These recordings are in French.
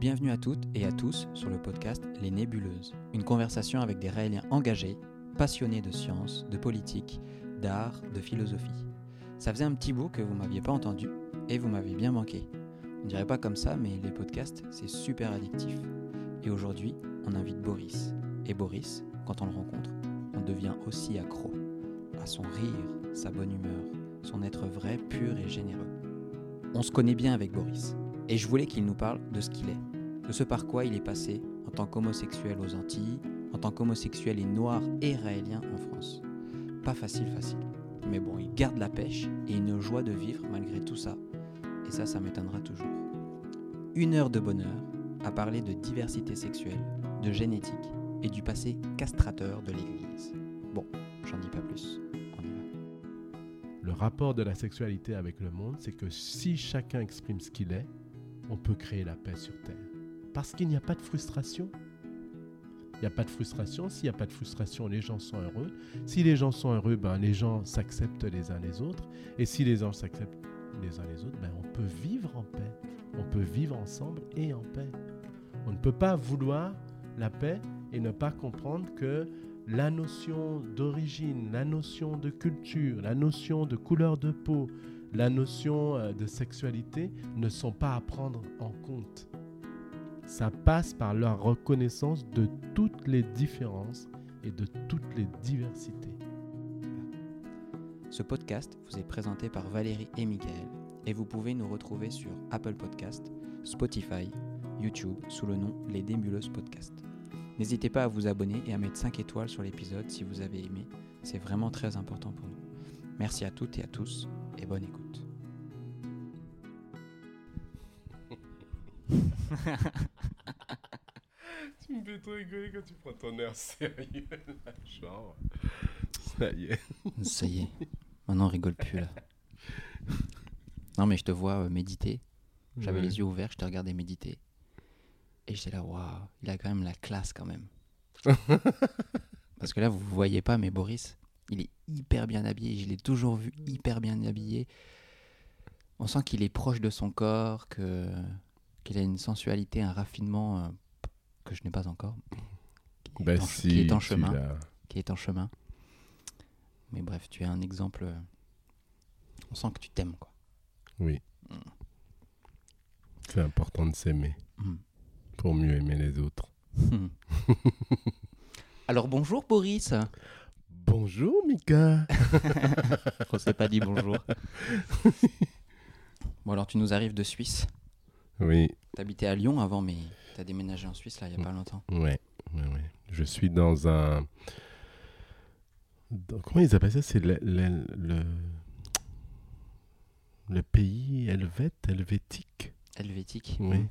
Bienvenue à toutes et à tous sur le podcast Les Nébuleuses, une conversation avec des Raéliens engagés, passionnés de science, de politique, d'art, de philosophie. Ça faisait un petit bout que vous m'aviez pas entendu et vous m'avez bien manqué. On dirait pas comme ça, mais les podcasts, c'est super addictif. Et aujourd'hui, on invite Boris. Et Boris, quand on le rencontre, on devient aussi accro à son rire, sa bonne humeur, son être vrai, pur et généreux. On se connaît bien avec Boris, et je voulais qu'il nous parle de ce qu'il est, de ce par quoi il est passé en tant qu'homosexuel aux Antilles, en tant qu'homosexuel et noir et raélien en France. Pas facile, facile. Mais bon, il garde la pêche et une joie de vivre malgré tout ça. Et ça, ça m'étonnera toujours. Une heure de bonheur à parler de diversité sexuelle, de génétique et du passé castrateur de l'Église. Bon, j'en dis pas plus. On y va. Le rapport de la sexualité avec le monde, c'est que si chacun exprime ce qu'il est, on peut créer la paix sur Terre. Parce qu'il n'y a pas de frustration. Il n'y a pas de frustration. S'il n'y a pas de frustration, les gens sont heureux. Si les gens sont heureux, ben, les gens s'acceptent les uns les autres. Et si les gens s'acceptent les uns les autres, ben, on peut vivre en paix. On peut vivre ensemble et en paix. On ne peut pas vouloir la paix et ne pas comprendre que la notion d'origine, la notion de culture, la notion de couleur de peau, la notion euh, de sexualité ne sont pas à prendre en compte. Ça passe par la reconnaissance de toutes les différences et de toutes les diversités. Ce podcast vous est présenté par Valérie et Michael et vous pouvez nous retrouver sur Apple Podcast, Spotify, YouTube sous le nom Les Débuleuses Podcast. N'hésitez pas à vous abonner et à mettre 5 étoiles sur l'épisode si vous avez aimé, c'est vraiment très important pour nous. Merci à toutes et à tous et bonne écoute. Fais trop rigoler quand tu prends ton air sérieux, là, genre. Ça y est. Ça y est, maintenant on rigole plus là. Non mais je te vois euh, méditer, j'avais Ouais. les yeux ouverts, je te regardais méditer. Et j'étais là, waouh, il a quand même la classe quand même. Parce que là, vous ne voyez pas, mais Boris, il est hyper bien habillé. Je l'ai toujours vu hyper bien habillé. On sent qu'il est proche de son corps, que qu'il a une sensualité, un raffinement euh, que je n'ai pas encore, qui est, en, si, qui est en tu chemin. l'as. Qui est en chemin. Mais bref, tu es un exemple. euh, On sent que tu t'aimes, quoi. Oui. Mm. C'est important de s'aimer Mm. pour mieux aimer les autres. Alors bonjour Boris. Bonjour Mika. On s'est pas dit bonjour. bon alors tu nous arrives de Suisse. Oui, T'habitais à Lyon avant, mais t'as déménagé en Suisse là il y a pas longtemps. ouais, ouais, ouais. Je suis dans un. dans- Comment ils appellent ça? C'est le, le, le... le pays helvète, helvétique? Helvétique. Oui.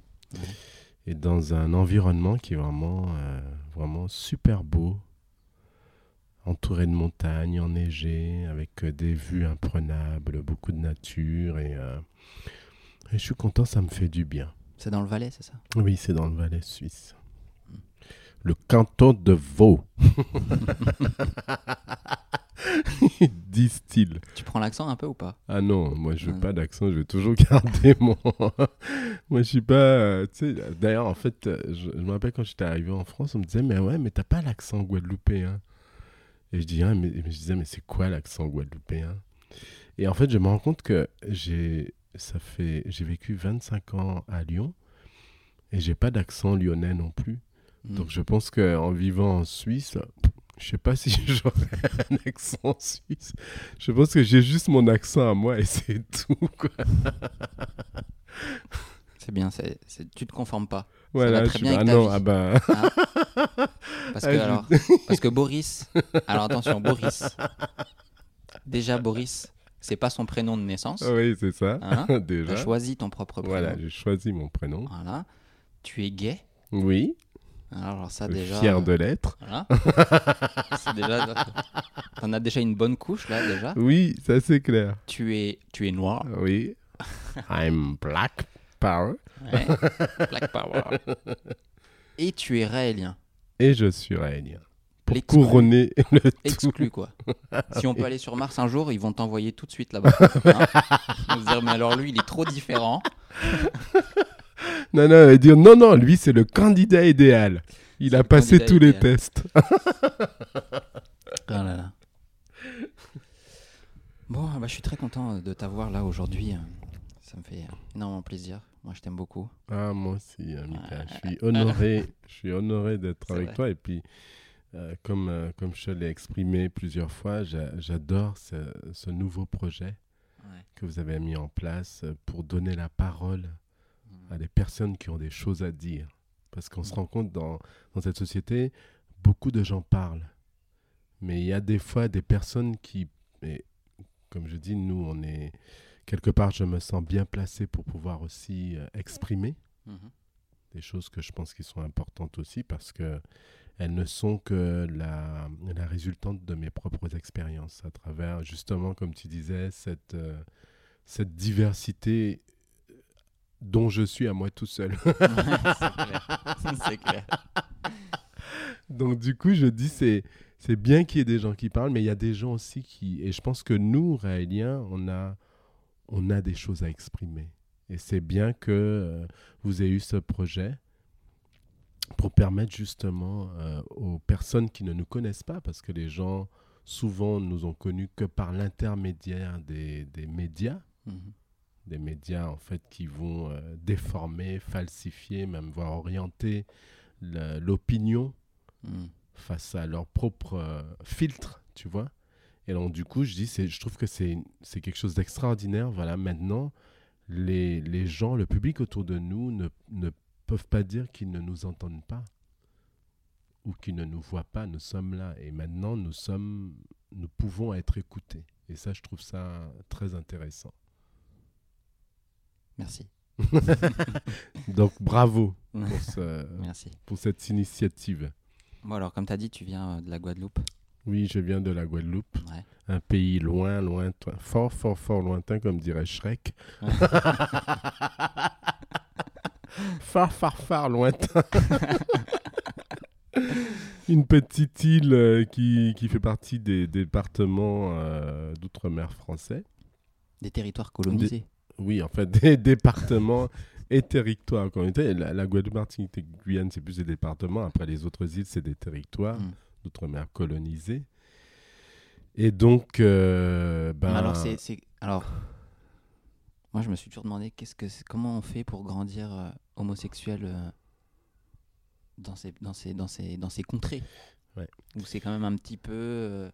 Et dans un environnement qui est vraiment, euh, vraiment super beau, entouré de montagnes, enneigé, avec euh, des vues imprenables, beaucoup de nature. Et, euh, et je suis content, ça me fait du bien. C'est dans le Valais, c'est ça? Oui, c'est dans le Valais suisse. Le canton de Vaud. Disent-ils. Tu prends l'accent un peu ou pas? Ah non, moi je veux Ouais. pas d'accent, je vais toujours garder mon. moi je suis pas. euh, d'ailleurs en fait, euh, je, je me rappelle quand j'étais arrivé en France, on me disait mais ouais, mais t'as pas l'accent guadeloupéen. Et je dis ah, mais je disais mais c'est quoi l'accent guadeloupéen? Et en fait, je me rends compte que j'ai ça fait j'ai vécu 25 ans à Lyon et j'ai pas d'accent lyonnais non plus. Mhm. Donc je pense qu'en vivant en Suisse, je sais pas si j'aurais un accent suisse. Je pense que j'ai juste mon accent à moi et c'est tout. C'est bien, c'est, c'est- tu te conformes pas. Voilà, très je bien suis- avec ah ta non, vie. ah bah, Parce Ah, que, je- alors, parce que Boris. Alors attention, Boris. Déjà, Boris, c'est pas son prénom de naissance. oui, c'est ça. Hein Déjà. choisi ton propre prénom. Voilà, j'ai choisi mon prénom. Voilà. Tu es gay. Oui, Alors ça déjà. fier de l'être. Voilà. C'est déjà. T'en as déjà une bonne couche là déjà. Oui, ça c'est clair. Tu es, tu es noir. Oui. I'm black power. Ouais. Black Power. Et tu es raélien. Et je suis raélien. Pour couronner le tout. Exclu quoi. Si on peut aller sur Mars un jour, ils vont t'envoyer tout de suite là-bas. Hein Ils vont se dire mais alors lui il est trop différent. non, non, et dire non, non, lui, c'est le candidat idéal. Il a passé tous les tests. Oh là là. Bon, bah, je suis très content de t'avoir là aujourd'hui. Ça me fait énormément plaisir. Moi, je t'aime beaucoup. Ah, moi aussi, Mika, Ouais. je suis honoré, je suis honoré d'être avec vrai. toi. Et puis, euh, comme, euh, comme je l'ai exprimé plusieurs fois, j'a- j'adore ce, ce nouveau projet Ouais. que vous avez mis en place pour donner la parole Mm. à des personnes qui ont des choses à dire. Parce qu'on se Mm. rend compte dans, dans cette société, beaucoup de gens parlent. Mais il y a des fois des personnes qui, et comme je dis, nous, on est quelque part, je me sens bien placé pour pouvoir aussi euh, exprimer Mhm. des choses que je pense qui sont importantes aussi parce que elles ne sont que la, la résultante de mes propres expériences à travers justement comme tu disais cette euh, cette diversité dont je suis à moi tout seul. C'est clair. Donc du coup, je dis c'est c'est bien qu'il y ait des gens qui parlent, mais il y a des gens aussi qui et je pense que nous Raéliens, on a on a des choses à exprimer. Et c'est bien que euh, vous ayez eu ce projet pour permettre justement euh, aux personnes qui ne nous connaissent pas, parce que les gens souvent nous ont connus que par l'intermédiaire des, des médias, Mhm. des médias en fait qui vont euh, déformer, falsifier, même voire orienter l'opinion Mhm. face à leur propre euh, filtre, tu vois. Et donc, du coup, je dis, je trouve que c'est, c'est quelque chose d'extraordinaire. Voilà, maintenant, les, les gens, le public autour de nous ne, ne peuvent pas dire qu'ils ne nous entendent pas ou qu'ils ne nous voient pas. Nous sommes là. Et maintenant, nous sommes, nous pouvons être écoutés. Et ça, je trouve ça très intéressant. Merci. Donc, bravo pour, ce- Merci. pour cette initiative. Bon, alors, comme tu as dit, tu viens euh, de la Guadeloupe. Oui, je viens de la Guadeloupe. Ouais. un pays loin, lointain, fort, fort, fort lointain, comme dirait Shrek. far, far, far lointain. Une petite île euh, qui, qui fait partie des départements euh, d'outre-mer français. Des territoires colonisés. Oui, en fait, des départements et territoires. Était, la, la Guadeloupe, Martinique et Guyane, c'est plus des départements. Après, les autres îles, c'est des territoires Mm. d'outre-mer colonisés. Et donc, euh, ben, Alors, c'est- alors, moi, je me suis toujours demandé qu'est-ce que c'est- comment on fait pour grandir euh, homosexuel euh, dans, ces, dans, ces, dans, ces, dans ces contrées. Ouais. Où c'est quand même un petit peu. euh,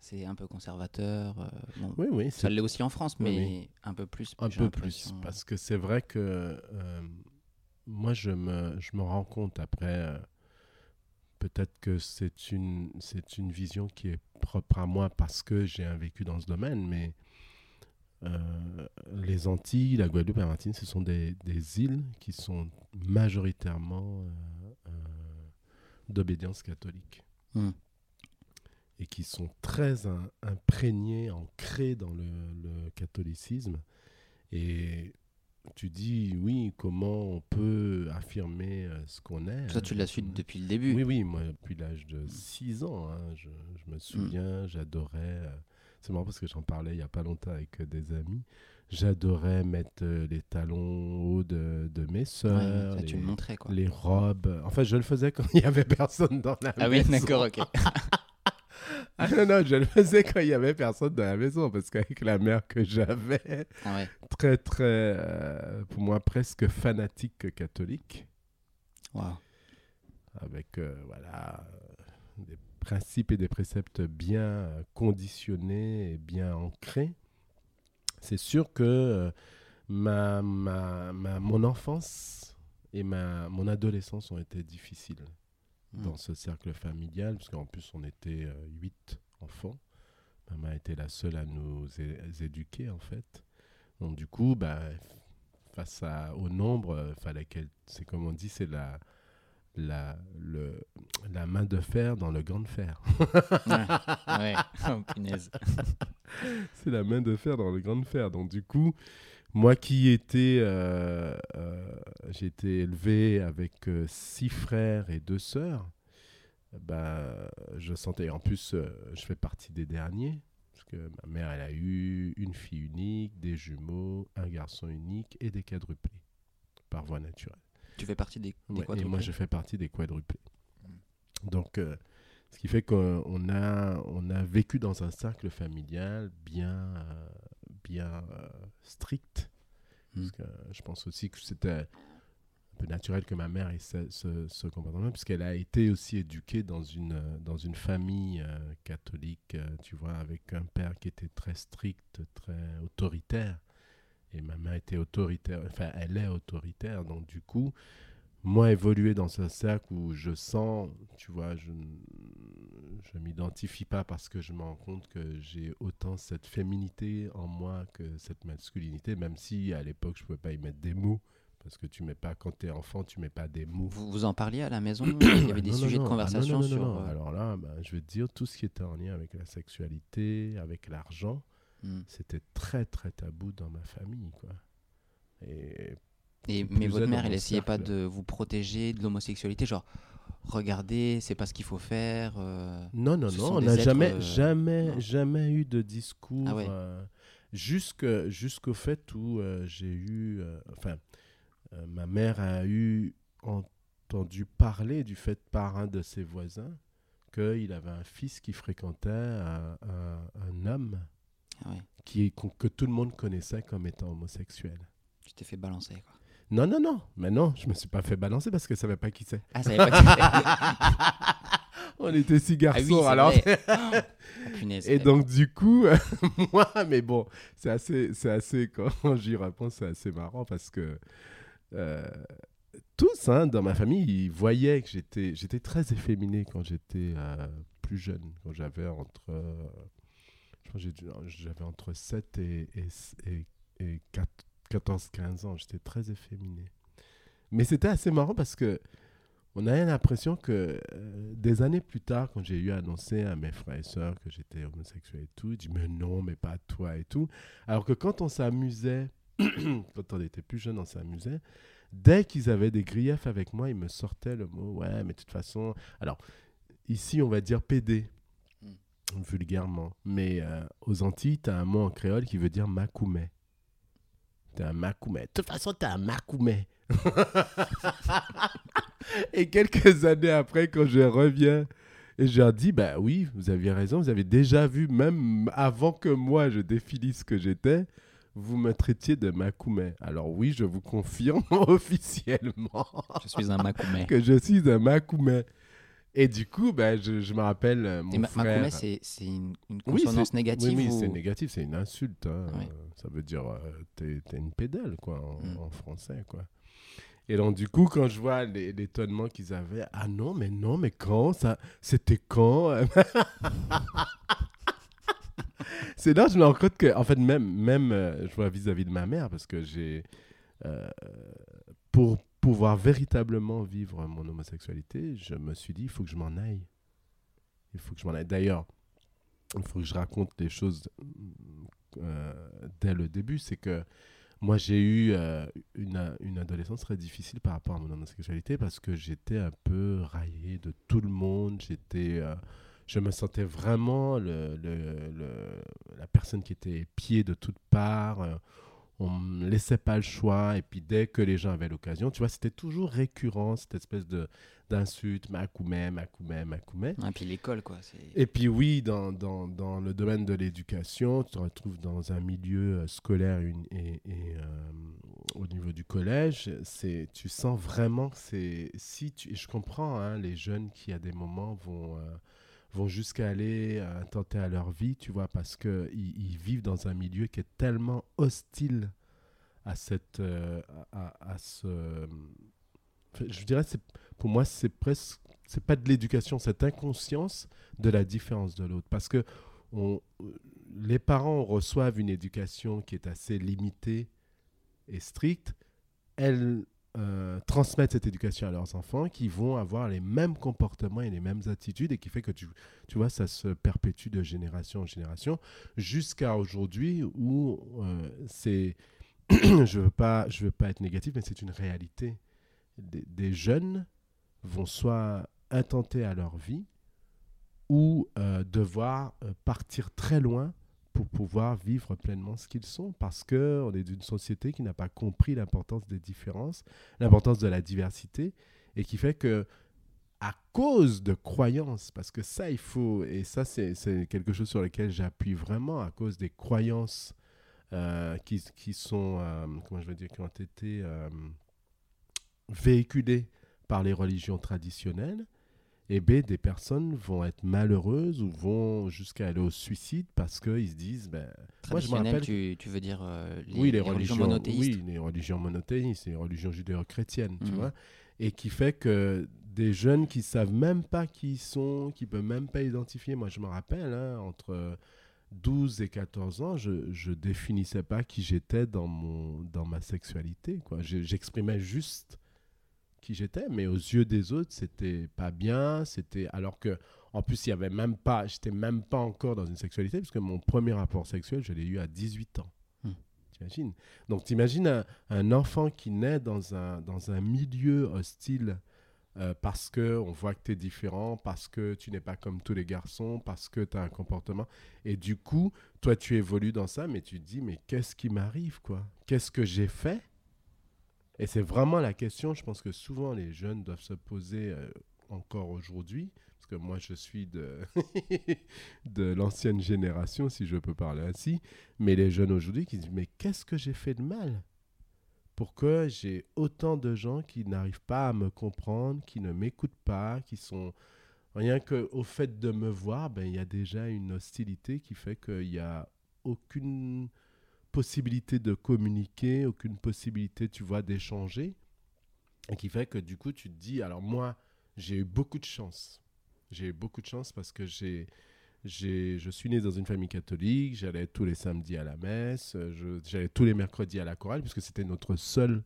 c'est un peu conservateur. bon, oui, oui, ça l'est aussi en France, Oui, mais un peu plus. un peu plus. Parce que c'est vrai que moi, je me, je me rends compte après, peut-être que c'est une, une vision qui est propre à moi parce que j'ai un vécu dans ce domaine, mais les Antilles, la Guadeloupe et la Martinique, ce sont des, des îles qui sont majoritairement euh, euh, d'obédience catholique. Mm. et qui sont très im- imprégnés, ancrés dans le, le catholicisme. Et tu dis, oui, comment on peut affirmer euh, ce qu'on est Toi, tu l'as su hein. depuis le début. Oui, oui, moi, depuis l'âge de 6 ans, hein, je, je me souviens, j'adorais. euh, c'est marrant parce que j'en parlais il n'y a pas longtemps avec euh, des amis. J'adorais mettre euh, les talons hauts de, de mes Ouais, tu les, le montrais, quoi. les robes. En fait, je le faisais quand il n'y avait personne dans la Ah oui, maison. d'accord, ok. Ah non, non, je le faisais quand il n'y avait personne dans la maison parce qu'avec la mère que j'avais, Ah ouais. très, très, euh, pour moi, presque fanatique catholique, Waouh. avec, euh, voilà, des principes et des préceptes bien euh, conditionnés et bien ancrés, c'est sûr que euh, ma, ma, ma- mon enfance et ma, mon adolescence ont été difficiles Mm. dans ce cercle familial, parce qu'en plus on était euh, huit enfants. Maman était la seule à nous éduquer en fait. Donc du coup, bah, face à, au nombre, fallait qu'elle, c'est comme on dit, c'est la, la, le, la main de fer dans le gant de fer. Ouais. ouais. Oh, punaise. c'est la main de fer dans le grand de fer. Donc du coup, moi qui étais, euh, euh, j'ai été élevé avec euh, six frères et deux sœurs, bah, je sentais, en plus, euh, je fais partie des derniers, parce que ma mère, elle a eu une fille unique, des jumeaux, un garçon unique et des quadruplés. par voie naturelle. Tu fais partie des, des Ouais, et moi, je fais partie des quadruplés. Mm. Donc, euh, ce qui fait qu'on a, on a vécu dans un cercle familial bien, euh, bien euh, strict. Mm. Parce que euh, je pense aussi que c'était un peu naturel que ma mère ait ce, ce, ce comportement, puisqu'elle a été aussi éduquée dans une, dans une famille catholique, tu vois, avec un père qui était très strict, très autoritaire. Et ma mère était autoritaire, enfin, elle est autoritaire. Donc, du coup, moi, évoluer dans un cercle où je sens, tu vois, je ne m'identifie pas parce que je me rends compte que j'ai autant cette féminité en moi que cette masculinité, même si à l'époque, je ne pouvais pas y mettre des mots. Parce que tu mets pas, quand tu es enfant, tu mets pas des mots. Vous, vous en parliez à la maison Il y avait des Non, sujets non. de Ah, conversation non, non, sur. euh, Alors là, bah, je vais te dire, tout ce qui était en lien avec la sexualité, avec l'argent, hmm. c'était très, très tabou dans ma famille. Quoi. Et mais votre mère, elle essayait pas de vous protéger de l'homosexualité, genre regardez, c'est pas ce qu'il faut faire. euh, Non, non, non, on n'a jamais, euh, jamais, non. jamais eu de discours Ah ouais. euh, jusqu'au fait où j'ai eu, enfin, ma mère a eu entendu parler du fait par un de ses voisins qu'il avait un fils qui fréquentait un, un- un homme Ah ouais, qui, que tout le monde connaissait comme étant homosexuel. tu t'es fait balancer quoi. Non, non, non, mais non, je me suis pas fait balancer parce que je savais pas qui c'est. Ah, ça avait pas été- On était six Ah garçons, oui, c'est alors. Ah, punaise. Et donc, du coup, moi, mais bon, c'est assez, c'est assez, quand j'y repense, c'est assez marrant parce que euh, tous, hein, dans ma famille, ils voyaient que j'étais, j'étais très efféminé quand j'étais euh, plus jeune, quand j'avais entre, euh, j'avais entre 7 et, et, et, et 14-15 ans, j'étais très efféminé. Mais c'était assez marrant parce que on avait l'impression que euh, des années plus tard, quand j'ai eu annoncé à mes frères et sœurs que j'étais homosexuel et tout, ils disent mais non, mais pas toi et tout. Alors que quand on s'amusait, quand on était plus jeune, on s'amusait. Dès qu'ils avaient des griefs avec moi, ils me sortaient le mot ouais, mais de toute façon. Alors ici, on va dire PD vulgairement. Mais euh, aux Antilles, tu as un mot en créole qui veut dire macoumet. T'es un macoumet. De toute façon, t'es un macoumet. et quelques années après, quand je reviens et je leur dis, bah oui, vous aviez raison, vous avez déjà vu, même avant que moi je définis ce que j'étais, vous me traitiez de macoumet. Alors oui, je vous confirme officiellement Je suis un que je suis un macoumet. Et du coup, ben, je, je me rappelle euh, mon ma- frère. c'est c'est une, une consonance négative Oui, oui, ou- c'est négatif, c'est une insulte. hein. Ça veut dire euh, t'es t'es une pédale, quoi, en, Mm. en français, quoi. Et donc, du coup, quand je vois les- l'étonnement qu'ils avaient, ah non, mais non, mais quand ça C'était quand C'est là que je me rends compte que, en fait, même, même euh, je vois vis-à-vis de ma mère, parce que j'ai. euh, pour pouvoir véritablement vivre mon homosexualité, je me suis dit, il faut que je m'en aille. Il faut que je m'en aille. D'ailleurs, il faut que je raconte les choses euh, dès le début. C'est que moi, j'ai eu euh, une, une adolescence très difficile par rapport à mon homosexualité parce que j'étais un peu raillé de tout le monde. J'étais. euh, je me sentais vraiment le- le- la personne qui était épiée de toutes parts. On me laissait pas le choix. Et puis, dès que les gens avaient l'occasion, tu vois, c'était toujours récurrent, cette espèce de d'insulte, macoumet, macoumet, macoumet. Et puis l'école, quoi. Et puis oui, dans, dans, dans le domaine de l'éducation, tu te retrouves dans un milieu euh, scolaire une- et, et, euh, au niveau du collège, c'est, tu sens vraiment que c'est... Si tu, et je comprends hein, les jeunes qui à des moments vont, euh, vont jusqu'à aller euh, tenter à leur vie, tu vois, parce qu'ils ils vivent dans un milieu qui est tellement hostile à, cette, euh, à, ce... Je dirais, pour moi, c'est presque c'est pas de l'éducation, cette inconscience de la différence de l'autre. Parce que les parents reçoivent une éducation qui est assez limitée et stricte. Elles euh, transmettent cette éducation à leurs enfants qui vont avoir les mêmes comportements et les mêmes attitudes et qui fait que tu, tu vois, ça se perpétue de génération en génération jusqu'à aujourd'hui où euh, c'est. je veux pas, veux pas être négatif, mais c'est une réalité. Des, des jeunes vont soit intenter à leur vie ou euh, devoir euh, partir très loin pour pouvoir vivre pleinement ce qu'ils sont, parce qu'on est d'une société qui n'a pas compris l'importance des différences, l'importance de la diversité, et qui fait que à cause de croyances, parce que ça, il faut, et ça, c'est quelque chose sur lequel j'appuie vraiment, à cause des croyances euh, qui, qui, sont, euh, comment je veux dire, qui ont été euh, véhiculées par les religions traditionnelles, et B, des personnes vont être malheureuses ou vont jusqu'à aller au suicide parce qu'ils se disent. Ben, moi, je me rappelle. Tu, tu veux dire les, oui, les, religions, monothéistes Oui, les religions monothéistes, les religions judéo-chrétiennes, tu mmh. vois. Et qui fait que des jeunes qui savent même pas qui ils sont, qui peuvent même pas identifier. Moi, je me rappelle, hein, entre 12 et 14 ans, je, ne définissais pas qui j'étais dans, mon, dans ma sexualité. Quoi. J'exprimais juste qui j'étais, mais aux yeux des autres, c'était pas bien. C'était alors que, en plus, il y avait même pas, j'étais même pas encore dans une sexualité, parce que mon premier rapport sexuel, je l'ai eu à 18 ans. Hmm. T'imagines? Donc, t'imagines un, un enfant qui naît dans un, dans un milieu hostile euh, parce que on voit que tu es différent, parce que tu n'es pas comme tous les garçons, parce que tu as un comportement. Et du coup, toi, tu évolues dans ça, mais tu te dis, mais qu'est-ce qui m'arrive, quoi? Qu'est-ce que j'ai fait? Et c'est vraiment la question, je pense que souvent les jeunes doivent se poser euh, encore aujourd'hui, parce que moi, je suis de, de l'ancienne génération, si je peux parler ainsi, mais les jeunes aujourd'hui qui disent, mais qu'est-ce que j'ai fait de mal? Pourquoi j'ai autant de gens qui n'arrivent pas à me comprendre, qui ne m'écoutent pas, qui sont... Rien qu'au fait de me voir, ben, il y a déjà une hostilité qui fait qu'il n'y a aucune possibilité de communiquer, aucune possibilité, tu vois, d'échanger. Et qui fait que du coup, tu te dis, alors moi, j'ai eu beaucoup de chance. J'ai eu beaucoup de chance parce que j'ai je suis né dans une famille catholique, j'allais tous les samedis à la messe, j'allais tous les mercredis à la chorale, puisque c'était notre seule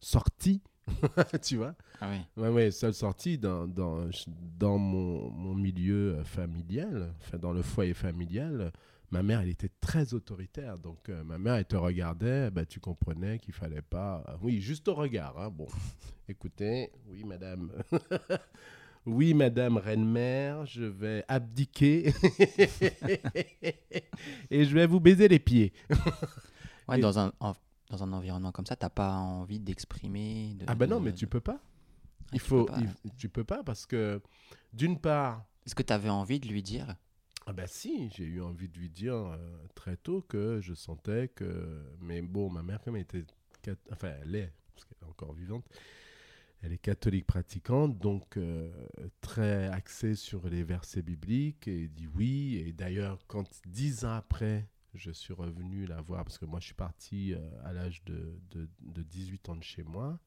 sortie, tu vois. Ah oui. Ouais, ouais, seule sortie dans, dans, dans mon, mon, milieu familial, enfin dans le foyer familial. Ma mère, elle était très autoritaire. Donc, euh, ma mère, elle te regardait, bah, tu comprenais qu'il fallait pas. Oui, juste au regard. Hein. Bon, écoutez, oui, madame. Oui, Madame Reine-Mère, je vais abdiquer et je vais vous baiser les pieds. ouais, dans, un, dans un environnement comme ça, tu n'as pas envie d'exprimer. ah ben non, mais tu peux pas. Ah, il tu faut, peux pas. tu peux pas parce que d'une part. Est-ce que tu avais envie de lui dire ah ben si, j'ai eu envie de lui dire euh, très tôt que je sentais que... Mais bon, ma mère, comme elle était... Enfin, elle est, parce qu'elle est encore vivante, elle est catholique pratiquante, donc euh, très axée sur les versets bibliques, et dit oui. Et d'ailleurs, quand dix ans après, je suis revenu la voir, parce que moi je suis parti euh, à l'âge de, de, 18 ans de chez moi,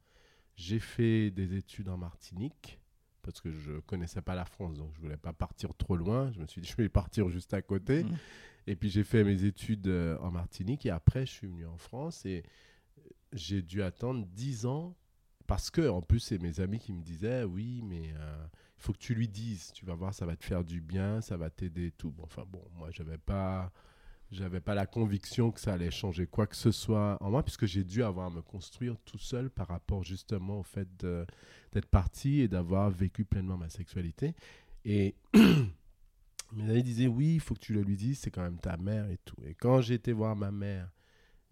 j'ai fait des études en Martinique, parce que je ne connaissais pas la France, donc je ne voulais pas partir trop loin. Je me suis dit, je vais partir juste à côté. Mmh. Et puis j'ai fait mes études euh, en Martinique, et après je suis venu en France, et j'ai dû attendre dix ans parce que, en plus, c'est mes amis qui me disaient Oui, mais euh, il faut que tu lui dises, tu vas voir, ça va te faire du bien, ça va t'aider, tout. Bon, enfin, bon, moi, je n'avais pas. J'avais pas la conviction que ça allait changer quoi que ce soit en moi, puisque j'ai dû avoir à me construire tout seul par rapport justement au fait d'être parti et d'avoir vécu pleinement ma sexualité. Et mes amis disaient oui, il faut que tu le lui dises, c'est quand même ta mère et tout. Et quand j'ai été voir ma mère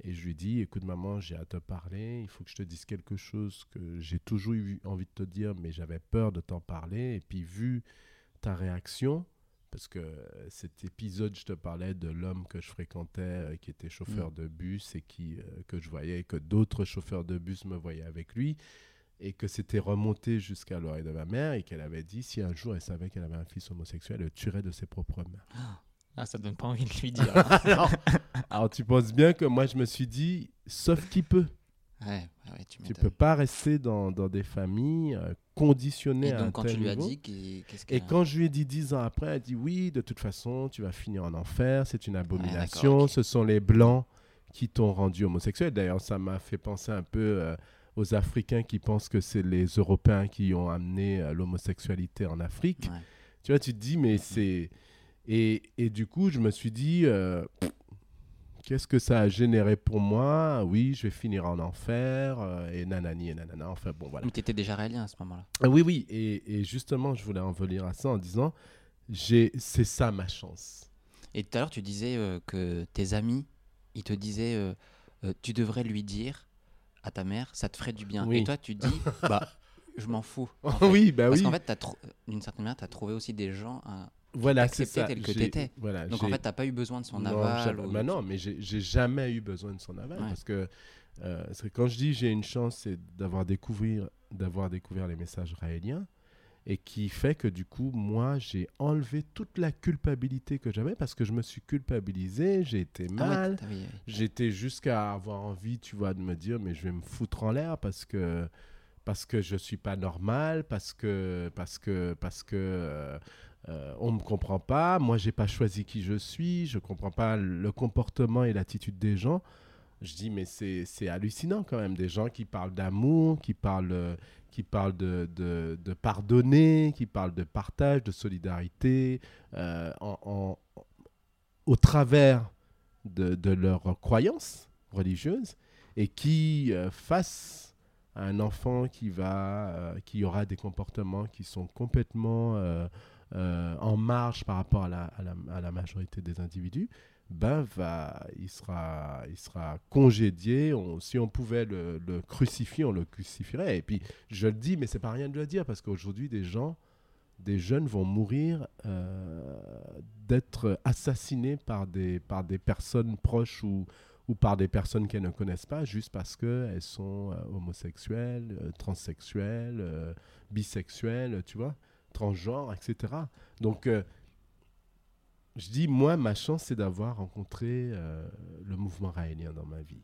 et je lui dis, écoute maman, j'ai à te parler, il faut que je te dise quelque chose que j'ai toujours eu envie de te dire, mais j'avais peur de t'en parler. Et puis vu ta réaction, parce que cet épisode, je te parlais de l'homme que je fréquentais, euh, qui était chauffeur mm. de bus et qui, euh, que je voyais, que d'autres chauffeurs de bus me voyaient avec lui, et que c'était remonté jusqu'à l'oreille de ma mère, et qu'elle avait dit, si un jour elle savait qu'elle avait un fils homosexuel, elle le tuerait de ses propres mains. Ah. Ah, ça donne pas envie de lui dire. Alors, tu penses bien que moi, je me suis dit, sauf qui peut. Ouais, ouais, tu, tu peux pas rester dans, dans des familles euh, conditionnées Et donc, quand tu lui as dit, qu'est-ce Et quand je lui ai dit dix ans après, elle dit oui, de toute façon, tu vas finir en enfer, c'est une abomination, ce sont les blancs qui t'ont rendu homosexuel. D'ailleurs, ça m'a fait penser un peu euh, aux Africains qui pensent que c'est les Européens qui ont amené euh, l'homosexualité en Afrique. Tu vois, tu te dis, mais c'est et, et, du coup, je me suis dit, euh, qu'est-ce que ça a généré pour moi? Oui, je vais finir en enfer, euh, et nanani, et nanana. Enfin, bon, voilà. Mais tu étais déjà réalien à ce moment-là. Ah oui, oui. Et, et, justement, je voulais en venir à ça en disant, c'est ça ma chance. Et tout à l'heure, tu disais euh, que tes amis, ils te disaient, euh, tu devrais lui dire à ta mère, ça te ferait du bien. Oui. Et toi, tu dis, bah, je m'en fous. en fait. oui, bah Parce oui. qu'en fait, d'une certaine manière, tu as trouvé aussi des gens. Voilà, c'est ça. tel que t'étais. Voilà, Donc en fait, t'as pas eu besoin de son Non, aval. ou- Bah non, mais j'ai jamais eu besoin de son aval Ouais. parce que euh, quand je dis j'ai une chance, c'est d'avoir découvert, d'avoir découvert les messages raéliens et qui fait que du coup, moi, j'ai enlevé toute la culpabilité que j'avais parce que je me suis culpabilisé, j'ai été Ah ouais, mal, j'étais jusqu'à avoir envie, tu vois, de me dire mais je vais me foutre en l'air parce que parce que je suis pas normal, parce que parce que parce que euh, euh, on me comprend pas, moi j'ai pas choisi qui je suis, je comprends pas le comportement et l'attitude des gens. Je dis mais c'est hallucinant quand même. Des gens qui parlent d'amour, qui parlent euh, qui parlent de, de, de pardonner, qui parlent de partage, de solidarité, euh, en, au travers de, de leurs croyances religieuses, et qui, face à un enfant qui, va, qui aura des comportements qui sont complètement euh, en marge par rapport à la, à la, majorité des individus, ben va, il, sera, il sera congédié. On- si on pouvait le, crucifier, on le crucifierait. Et puis, je le dis, mais c'est pas rien de le dire, parce qu'aujourd'hui, des gens, des jeunes vont mourir euh, d'être assassinés par des, par des personnes proches ou, ou par des personnes qu'elles ne connaissent pas, juste parce qu'elles sont euh, homosexuelles, transsexuelles, bisexuelles, tu vois, transgenres, etc. Donc, euh, je dis, moi, ma chance, c'est d'avoir rencontré euh, le mouvement raélien dans ma vie.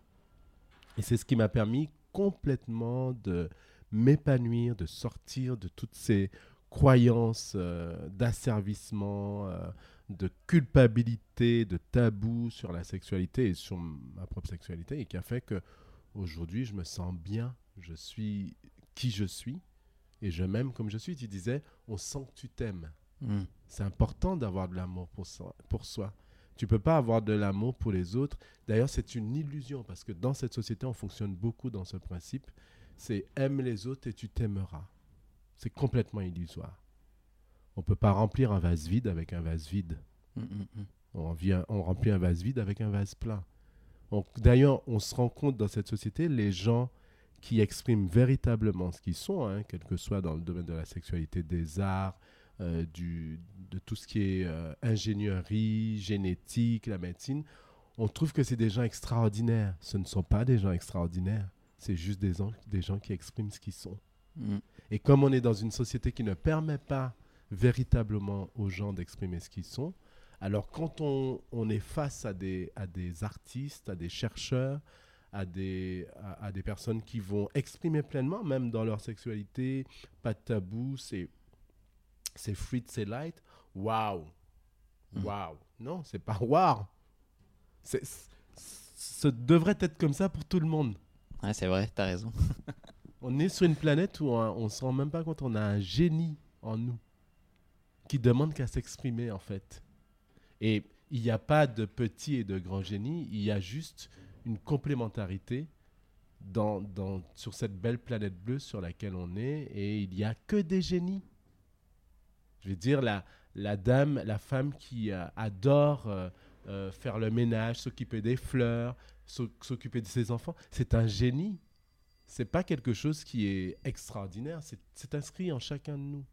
Et c'est ce qui m'a permis complètement de m'épanouir, de sortir de toutes ces croyances euh, d'asservissement, de culpabilité, de tabou sur la sexualité et sur ma propre sexualité, et qui a fait que aujourd'hui, je me sens bien, je suis qui je suis, et je m'aime comme je suis. Tu disais, on sent que tu t'aimes. Hmm. C'est important d'avoir de l'amour pour soi, pour soi. Tu peux pas avoir de l'amour pour les autres. D'ailleurs, c'est une illusion parce que dans cette société, on fonctionne beaucoup dans ce principe. C'est aime les autres et tu t'aimeras. C'est complètement illusoire. On peut pas remplir un vase vide avec un vase vide. Hmm, hmm. On, vient, on remplit un vase vide avec un vase plein. D'ailleurs, on se rend compte dans cette société, les gens qui expriment véritablement ce qu'ils sont, hein, quel que soit dans le domaine de la sexualité, des arts, euh, du, de tout ce qui est euh, ingénierie, génétique, la médecine, on trouve que c'est des gens extraordinaires. Ce ne sont pas des gens extraordinaires, c'est juste des, gens- des gens qui expriment ce qu'ils sont. Hmm. Et comme on est dans une société qui ne permet pas véritablement aux gens d'exprimer ce qu'ils sont, alors quand on, on est face à des, à des artistes, à des chercheurs, à des, à, à des personnes qui vont exprimer pleinement, même dans leur sexualité, pas de tabou, c'est c'est free, c'est light, waouh, Mm. waouh. Non, c'est pas waouh. Ce devrait être comme ça pour tout le monde. Ouais, c'est vrai, t'as raison. On est sur une planète où on, on se rend même pas compte, on a un génie en nous qui demande qu'à s'exprimer en fait. Et il n'y a pas de petit et de grand génie, il y a juste une complémentarité sur cette belle planète bleue sur laquelle on est et il n'y a que des génies. Je veux dire, la, dame, la femme qui euh, adore euh, euh, faire le ménage, s'occuper des fleurs, s'oc- s'occuper de ses enfants, c'est un génie c'est pas quelque chose qui est extraordinaire, c'est inscrit en chacun de nous.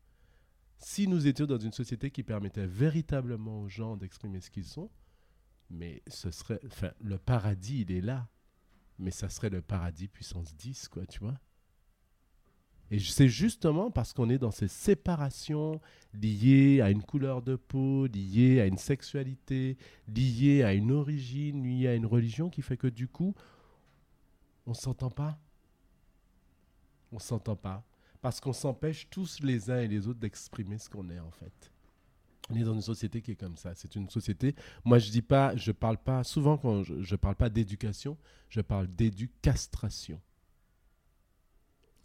Si nous étions dans une société qui permettait véritablement aux gens d'exprimer ce qu'ils sont, mais ce serait, le paradis, il est là, mais ça serait le paradis puissance 10, quoi, tu vois. Et c'est justement parce qu'on est dans ces séparations liées à une couleur de peau, liées à une sexualité, liées à une origine, liées à une religion, qui fait que du coup, on s'entend pas on s'entend pas. Parce qu'on s'empêche tous les uns et les autres d'exprimer ce qu'on est en fait. On est dans une société qui est comme ça. C'est une société. Moi, je dis pas, je parle pas. Souvent, quand je, je parle pas d'éducation, je parle d'éducastration.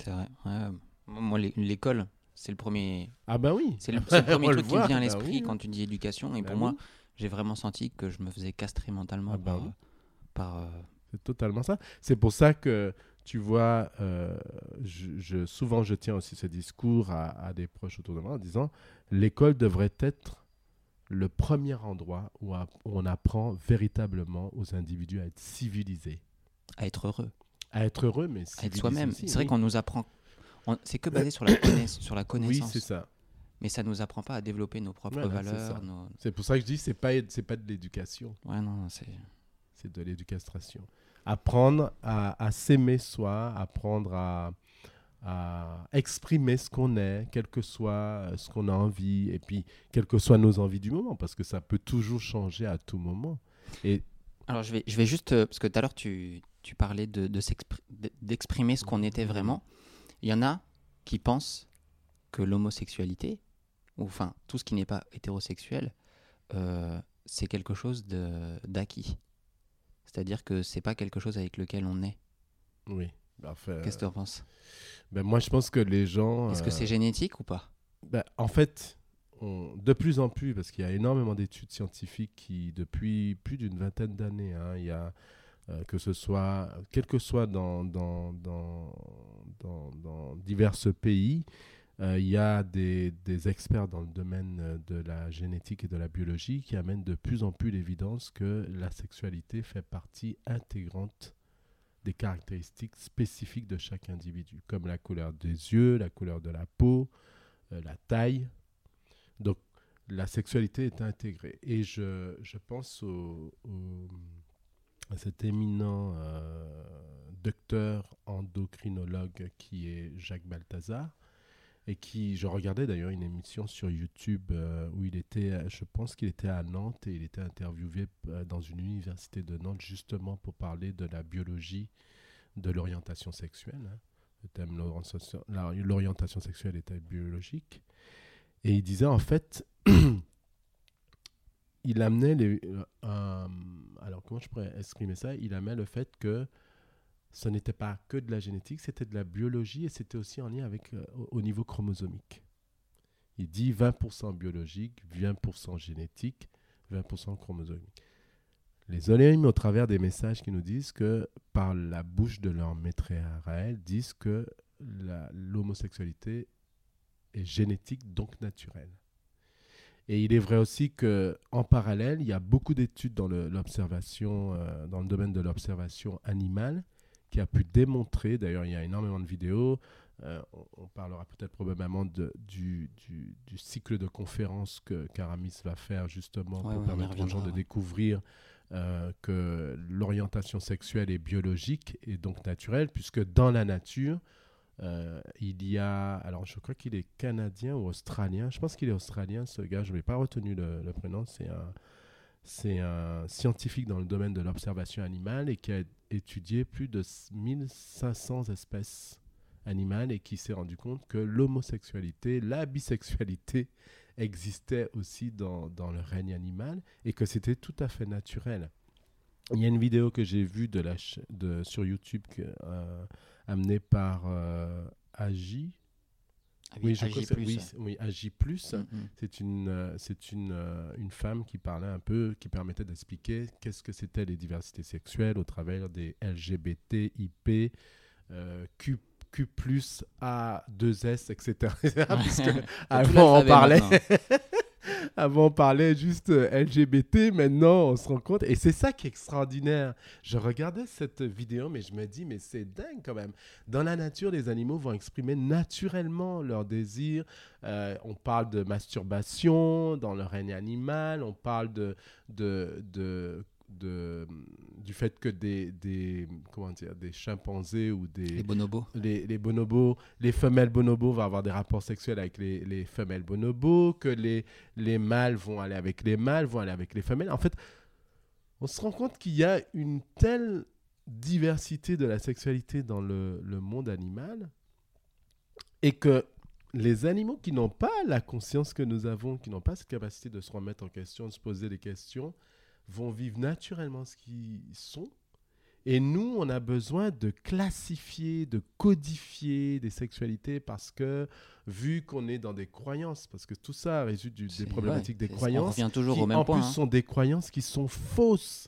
C'est vrai. ouais. Moi, l'é- l'école, c'est le premier, Ah ben oui. c'est le, premier truc qui me vient à Bah l'esprit oui, quand tu dis éducation. Et Bah pour moi, j'ai vraiment senti que je me faisais castrer mentalement Ah bah par, oui. euh, par, euh, C'est totalement ça. C'est pour ça que tu vois, euh, je, je- souvent je tiens aussi ce discours à, à des proches autour de moi en disant l'école devrait être le premier endroit où, on apprend véritablement aux individus à être civilisés, À être heureux, à être heureux, mais à être soi-même. C'est vrai oui. qu'on nous apprend. C'est que basé sur la, connaiss- sur la Oui, connaissance. c'est ça. mais ça nous apprend pas à développer nos propres Voilà, valeurs. nos- C'est pour ça que je dis c'est pas c'est pas de l'éducation, Ouais, non, non, c'est. c'est de l'éducation. Apprendre à, s'aimer soi, apprendre à, exprimer ce qu'on est, quel que soit euh, ce qu'on a envie, et puis quelles que soient nos envies du moment, parce que ça peut toujours changer à tout moment. Et Alors, je vais, je vais juste. euh, Parce que tout à l'heure, tu, tu parlais d'exprimer ce qu'on était vraiment. Il y en a qui pensent que l'homosexualité, ou enfin, tout ce qui n'est pas hétérosexuel, euh, c'est quelque chose d'acquis. C'est-à-dire que c'est pas quelque chose avec lequel on est. oui, bah, enfin, Qu'est-ce que tu en penses? Ben, moi je pense que les gens. Est-ce que euh, c'est génétique ou pas? Ben, en fait, on- de plus en plus, parce qu'il y a énormément d'études scientifiques qui, depuis plus d'une vingtaine d'années, hein, il y a, euh, que ce soit, quel que soit dans, dans, dans, dans, dans divers pays, il y a des, des experts dans le domaine euh, de la génétique et de la biologie qui amènent de plus en plus l'évidence que la sexualité fait partie intégrante des caractéristiques spécifiques de chaque individu, comme la couleur des yeux, la couleur de la peau, euh, la taille. Donc, la sexualité est intégrée. Et je, je pense à cet éminent euh, docteur endocrinologue qui est Jacques Balthazar, et qui, je regardais d'ailleurs une émission sur YouTube euh, où il était, euh, je pense qu'il était à Nantes et il était interviewé euh, dans une université de Nantes justement pour parler de la biologie de l'orientation sexuelle. hein. Le thème l'orientation- sexuelle était biologique. Et il disait en fait, il amenait les, alors comment je pourrais exprimer ça? Il amenait le fait que ce n'était pas que de la génétique, c'était de la biologie et c'était aussi en lien avec euh, au, au niveau chromosomique. Il dit 20% biologique, 20% génétique, 20% chromosomique. Les Oléim, au travers des messages qui nous disent que, par la bouche de leur maître Araël, disent que l'homosexualité est génétique, donc naturelle. Et il est vrai aussi que, en parallèle, il y a beaucoup d'études dans euh, dans le domaine de l'observation animale, qui a pu démontrer, d'ailleurs il y a énormément de vidéos, euh, on, on parlera peut-être probablement de- du, du- du cycle de conférences que Caramis va faire justement Ouais, pour ouais, permettre aux gens de ouais. découvrir euh, que l'orientation sexuelle est biologique et donc naturelle, puisque dans la nature, euh, il y a, alors je crois qu'il est canadien ou australien, je pense qu'il est australien ce gars, je n'ai pas retenu le, le prénom, c'est un, c'est un scientifique dans le domaine de l'observation animale et qui a étudié plus de 1500 espèces animales et qui s'est rendu compte que l'homosexualité, la bisexualité existait aussi dans, dans le règne animal et que c'était tout à fait naturel. Il y a une vidéo que j'ai vue de la sur YouTube euh, amenée par euh, Agi. Ah Oui, que oui, c'est- oui. Mm, mm. C'est une, euh, c'est une, euh, une femme qui parlait un peu, qui permettait d'expliquer qu'est-ce que c'était les diversités sexuelles au travers des LGBT, IP, euh, Q, Q+, A, 2S, etc. Puisque Tout avant, on parlait. avant, on parlait juste euh, LGBT. Maintenant, on se rend compte. Et c'est ça qui est extraordinaire. Je regardais cette vidéo, mais je me dis, mais c'est dingue quand même. Dans la nature, les animaux vont exprimer naturellement leurs désirs. Euh, on parle de masturbation dans le règne animal. On parle de, de, de, de- du fait que des, des, comment dire, des chimpanzés ou des, Les bonobos. les, les bonobos, les femelles bonobos vont avoir des rapports sexuels avec les, les femelles bonobos, que les, les mâles vont aller avec les mâles, vont aller avec les femelles. En fait, on se rend compte qu'il y a une telle diversité de la sexualité dans le, le monde animal et que les animaux qui n'ont pas la conscience que nous avons, qui n'ont pas cette capacité de se remettre en question, de se poser des questions, vont vivre naturellement ce qu'ils sont et nous, on a besoin de classifier, de codifier des sexualités parce que, vu qu'on est dans des croyances, parce que tout ça résulte du- des problématiques ouais, des croyances, On toujours qui au même en point. plus hein. sont des croyances qui sont fausses.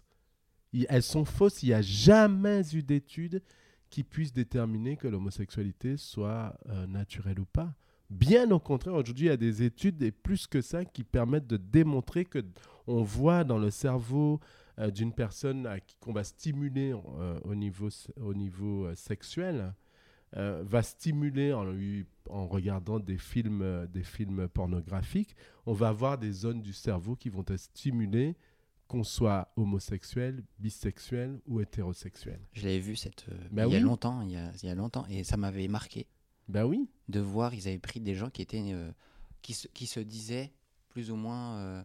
Elles sont fausses. Il n'y a jamais eu d'études qui puissent déterminer que l'homosexualité soit euh, naturelle ou pas. Bien au contraire, aujourd'hui, il y a des études, et plus que ça, qui permettent de démontrer que on voit dans le cerveau euh, d'une personne à qui qu'on va stimuler euh, au niveau, au niveau euh, sexuel, euh, va stimuler en, lui, en regardant des films, des films pornographiques, on va avoir des zones du cerveau qui vont être stimulées, qu'on soit homosexuel, bisexuel ou hétérosexuel. Je l'avais vu cette, Bah il y a longtemps, il y a, il y a longtemps, et ça m'avait marqué. Ben oui, de voir, ils avaient pris des gens qui étaient, euh, qui, se, qui se disaient plus ou moins euh,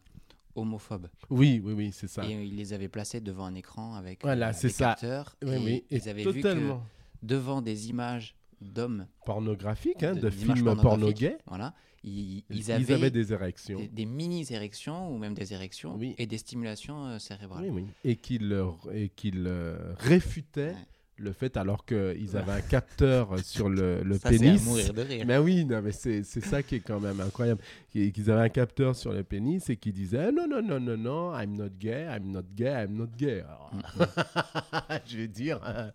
homophobes. oui, oui, oui, c'est ça. Et euh, ils les avaient placés devant un écran avec Voilà, euh, c'est des ça. capteurs. Oui, et oui, et ils avaient vu que totalement devant des images d'hommes, pornographique, hein, de- de, d'images films porno pornographiques. gays. voilà, ils, Ils, ils avaient, des érections. des, des mini-érections ou même des érections Oui. et des stimulations euh, cérébrales. Oui, oui. Et qu'ils euh, réfutaient Ouais. Le fait alors qu'ils avaient un capteur sur le, le Ça, c'est à pénis. mourir de rire. Mais oui, non, mais c'est c'est ça qui est quand même incroyable. Qu'ils avaient un capteur sur le pénis et qu'ils disaient non, non, non, non, non, I'm not gay, I'm not gay, I'm not gay. Alors, je vais dire, euh,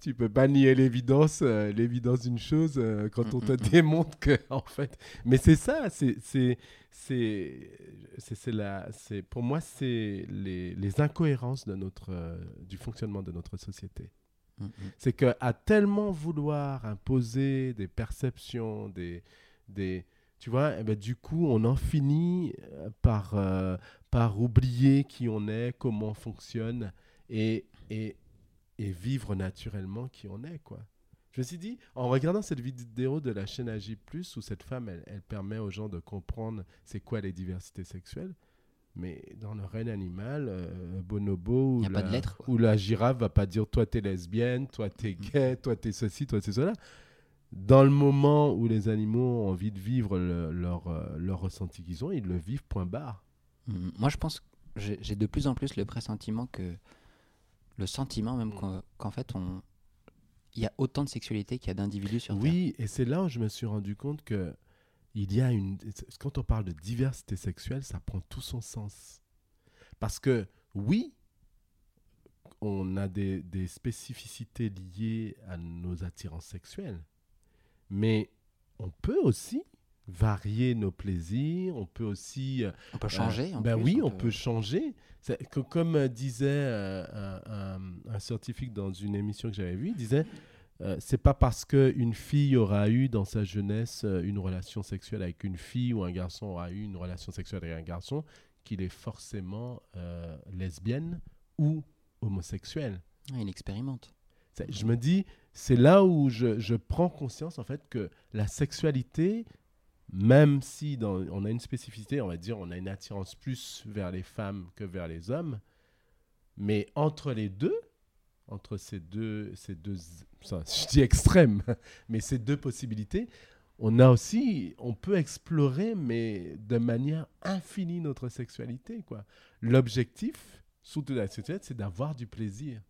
tu peux pas nier l'évidence, euh, l'évidence d'une chose euh, quand on te Mm, mm, mm. démontre que, en fait. Mais c'est ça, c'est. c'est c'est c'est- c'est la c'est pour moi c'est les, les incohérences de notre euh, du fonctionnement de notre société Mm, mm. c'est que à tellement vouloir imposer des perceptions, des, des tu vois, eh ben, du coup, on en finit euh, par, euh, par oublier qui on est, comment on fonctionne et, et, et vivre naturellement qui on est, quoi. Je me suis dit, en regardant cette vidéo de la chaîne Agi+, où cette femme, elle, elle permet aux gens de comprendre c'est quoi les diversités sexuelles, mais dans le règne animal, euh, bonobo, ou a pas la- de lettres. où la girafe va pas dire toi t'es lesbienne, toi t'es gay, toi t'es ceci, toi t'es cela. Dans le moment où les animaux ont envie de vivre le- leur, euh, leur ressenti qu'ils ont, ils le vivent point barre. Mm, Moi, je pense, j'ai de plus en plus le pressentiment que le sentiment même Mm. qu'en fait, on, il y a autant de sexualité qu'il y a d'individus sur Terre. Oui, et c'est là où je me suis rendu compte que il y a une. Quand on parle de diversité sexuelle, ça prend tout son sens. Parce que, oui, on a des, des spécificités liées à nos attirances sexuelles, mais on peut aussi varier nos plaisirs, on peut aussi euh, On peut changer. en ben plus, oui, on peut changer. Que- comme euh, disait euh, un, un- un scientifique dans une émission que j'avais vue, il disait euh, c'est pas parce qu'une fille aura eu dans sa jeunesse euh, une relation sexuelle avec une fille ou un garçon aura eu une relation sexuelle avec un garçon qu'il est forcément euh, lesbienne ou homosexuel. Ah, il expérimente. Je me dis, c'est là où je, je prends conscience en fait que la sexualité, même si dans- on a une spécificité, on va dire, on a une attirance plus vers les femmes que vers les hommes, mais entre les deux, entre ces deux, ces deux, je dis extrêmes, mais ces deux possibilités, on a aussi, on peut explorer, mais de manière infinie notre sexualité, quoi. L'objectif, surtout de la sexualité, c'est d'avoir du plaisir.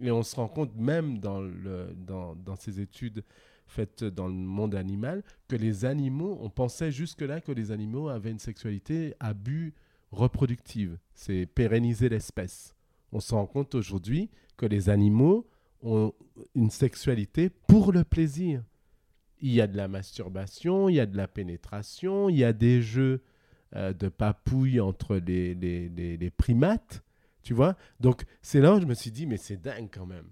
Et on se rend compte même dans, le, dans, dans ces études faites dans le monde animal que les animaux, on pensait jusque-là que les animaux avaient une sexualité à but reproductive. C'est pérenniser l'espèce. On se rend compte aujourd'hui que les animaux ont une sexualité pour le plaisir. Il y a de la masturbation, il y a de la pénétration, il y a des jeux euh, de papouilles entre les, les, les- les primates, tu vois. Donc c'est là où je me suis dit, mais c'est dingue quand même.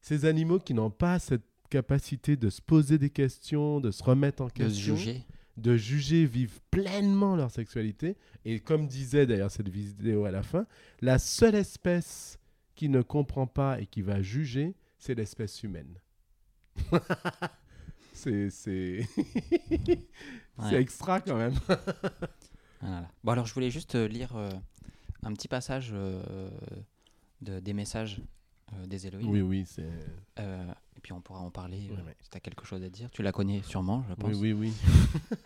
Ces animaux qui n'ont pas cette capacité de se poser des questions, de se remettre en De question, juger. de juger, vivent pleinement leur sexualité. Et comme disait d'ailleurs cette vidéo à la fin, la seule espèce qui ne comprend pas et qui va juger, c'est l'espèce humaine. c'est c'est c'est Ouais. extra quand même. Voilà. Bon, alors je voulais juste euh, lire euh, un petit passage euh, de, des messages euh, des Elohim. Oui, oui, c'est. Et puis on pourra en parler ouais. si tu as quelque chose à dire. Tu la connais sûrement, je pense. Oui, oui, oui.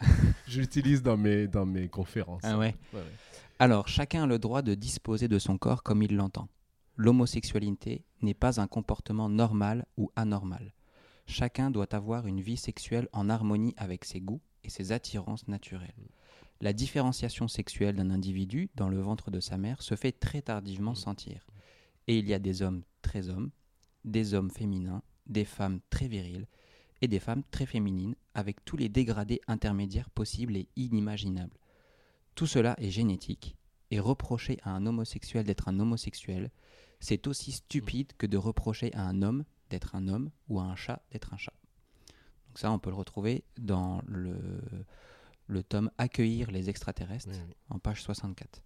Je l'utilise dans mes, dans mes conférences. Ah ouais. Ouais, ouais. Alors, chacun a le droit de disposer de son corps comme il l'entend. L'homosexualité n'est pas un comportement normal ou anormal. Chacun doit avoir une vie sexuelle en harmonie avec ses goûts et ses attirances naturelles. La différenciation sexuelle d'un individu dans le ventre de sa mère se fait très tardivement sentir. Et il y a des hommes très hommes, des hommes féminins, des femmes très viriles et des femmes très féminines, avec tous les dégradés intermédiaires possibles et inimaginables. Tout cela est génétique, et reprocher à un homosexuel d'être un homosexuel, c'est aussi stupide que de reprocher à un homme d'être un homme ou à un chat d'être un chat. Donc ça, on peut le retrouver dans le, le tome Accueillir les extraterrestres, Oui, oui. en page 64.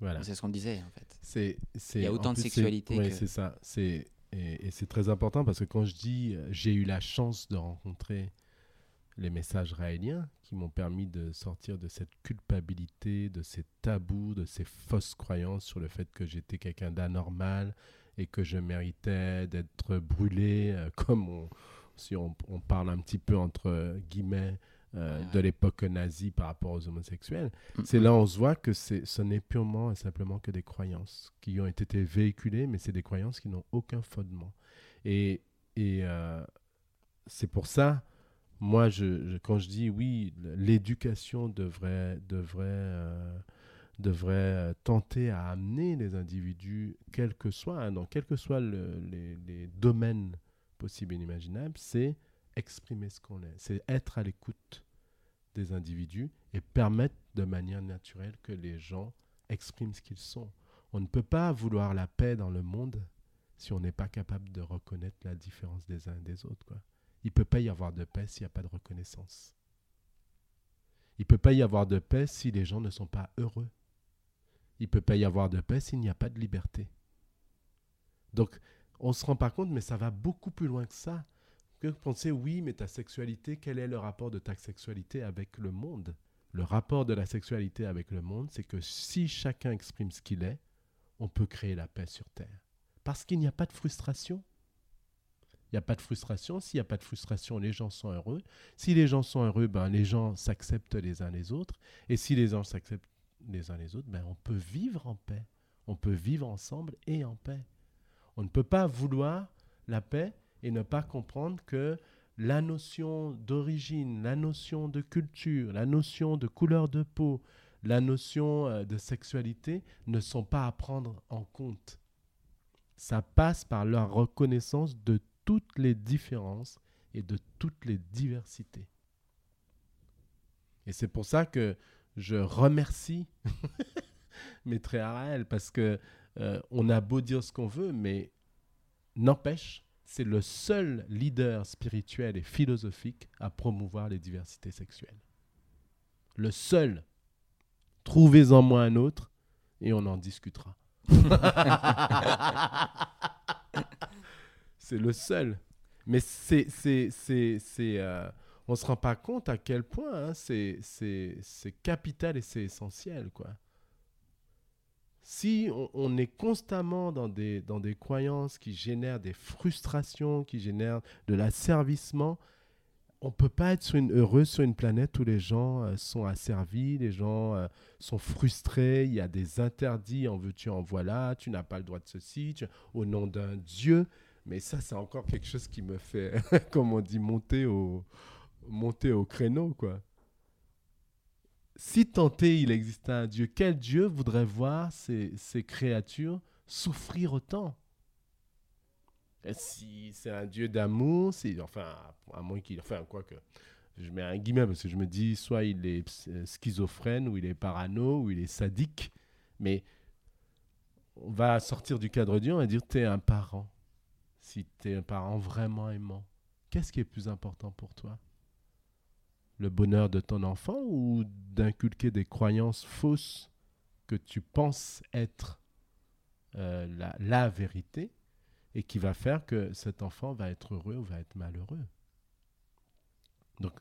Voilà. C'est ce qu'on disait, en fait. C'est, c'est, Il y a autant de plus, c'est- sexualité ouais, que- c'est ça. C'est, et, et c'est très important parce que quand je dis euh, j'ai eu la chance de rencontrer les messages raéliens qui m'ont permis de sortir de cette culpabilité, de ces tabous, de ces fausses croyances sur le fait que j'étais quelqu'un d'anormal et que je méritais d'être brûlé, euh, comme on, si on, on parle un petit peu entre guillemets euh, de l'époque nazie par rapport aux homosexuels. Mm, C'est là où on se voit que ce n'est purement et simplement que des croyances qui ont été véhiculées, mais c'est des croyances qui n'ont aucun fondement. Et, et euh, c'est pour ça, moi, je, quand je dis oui, l'éducation devrait, devrait, euh, devrait euh, tenter à amener les individus, quel que soit, hein, dans quel que soit le- les, les domaines possibles et inimaginables, c'est exprimer ce qu'on est, c'est être à l'écoute des individus et permettre de manière naturelle que les gens expriment ce qu'ils sont. On ne peut pas vouloir la paix dans le monde si on n'est pas capable de reconnaître la différence des uns et des autres. Quoi. Il ne peut pas y avoir de paix s'il n'y a pas de reconnaissance. Il ne peut pas y avoir de paix si les gens ne sont pas heureux. Il ne peut pas y avoir de paix s'il n'y a pas de liberté. Donc, on ne se rend pas compte, mais ça va beaucoup plus loin que ça. Que penser, oui, mais ta sexualité, quel est le rapport de ta sexualité avec le monde? Le rapport de la sexualité avec le monde, c'est que si chacun exprime ce qu'il est, on peut créer la paix sur Terre. Parce qu'il n'y a pas de frustration. Il n'y a pas de frustration. S'il n'y a pas de frustration, les gens sont heureux. Si les gens sont heureux, ben, les gens s'acceptent les uns les autres. Et si les gens s'acceptent les uns les autres, ben, on peut vivre en paix. On peut vivre ensemble et en paix. On ne peut pas vouloir la paix et ne pas comprendre que la notion d'origine, la notion de culture, la notion de couleur de peau, la notion euh, de sexualité ne sont pas à prendre en compte. Ça passe par la reconnaissance de toutes les différences et de toutes les diversités. Et c'est pour ça que je remercie Maître Araël parce que euh, on a beau dire ce qu'on veut, mais n'empêche, c'est le seul leader spirituel et philosophique à promouvoir les diversités sexuelles. Le seul. Trouvez-en moi un autre et on en discutera. c'est le seul. Mais c'est, c'est, c'est, c'est, euh, on ne se rend pas compte à quel point hein, c'est, c'est, c'est capital et c'est essentiel. Quoi. Si on, est constamment dans des, dans des croyances qui génèrent des frustrations, qui génèrent de l'asservissement, on ne peut pas être heureux sur une planète où les gens euh, sont asservis, les gens euh, sont frustrés, il y a des interdits, en veux-tu, en voilà, tu n'as pas le droit de ceci, au nom d'un Dieu. Mais ça, c'est encore quelque chose qui me fait, comme on dit, monter au, monter au créneau, quoi. Si tenté il existait un Dieu, quel Dieu voudrait voir ces, créatures souffrir autant? Et Si c'est un Dieu d'amour, c'est enfin à moins qu'il, enfin quoi que, je mets un guillemet parce que je me dis soit il est euh, schizophrène ou il est parano ou il est sadique, mais on va sortir du cadre Dieu, va dire tu es un parent. Si tu es un parent vraiment aimant, qu'est-ce qui est plus important pour toi? Le bonheur de ton enfant ou d'inculquer des croyances fausses que tu penses être euh, la, vérité et qui va faire que cet enfant va être heureux ou va être malheureux? Donc,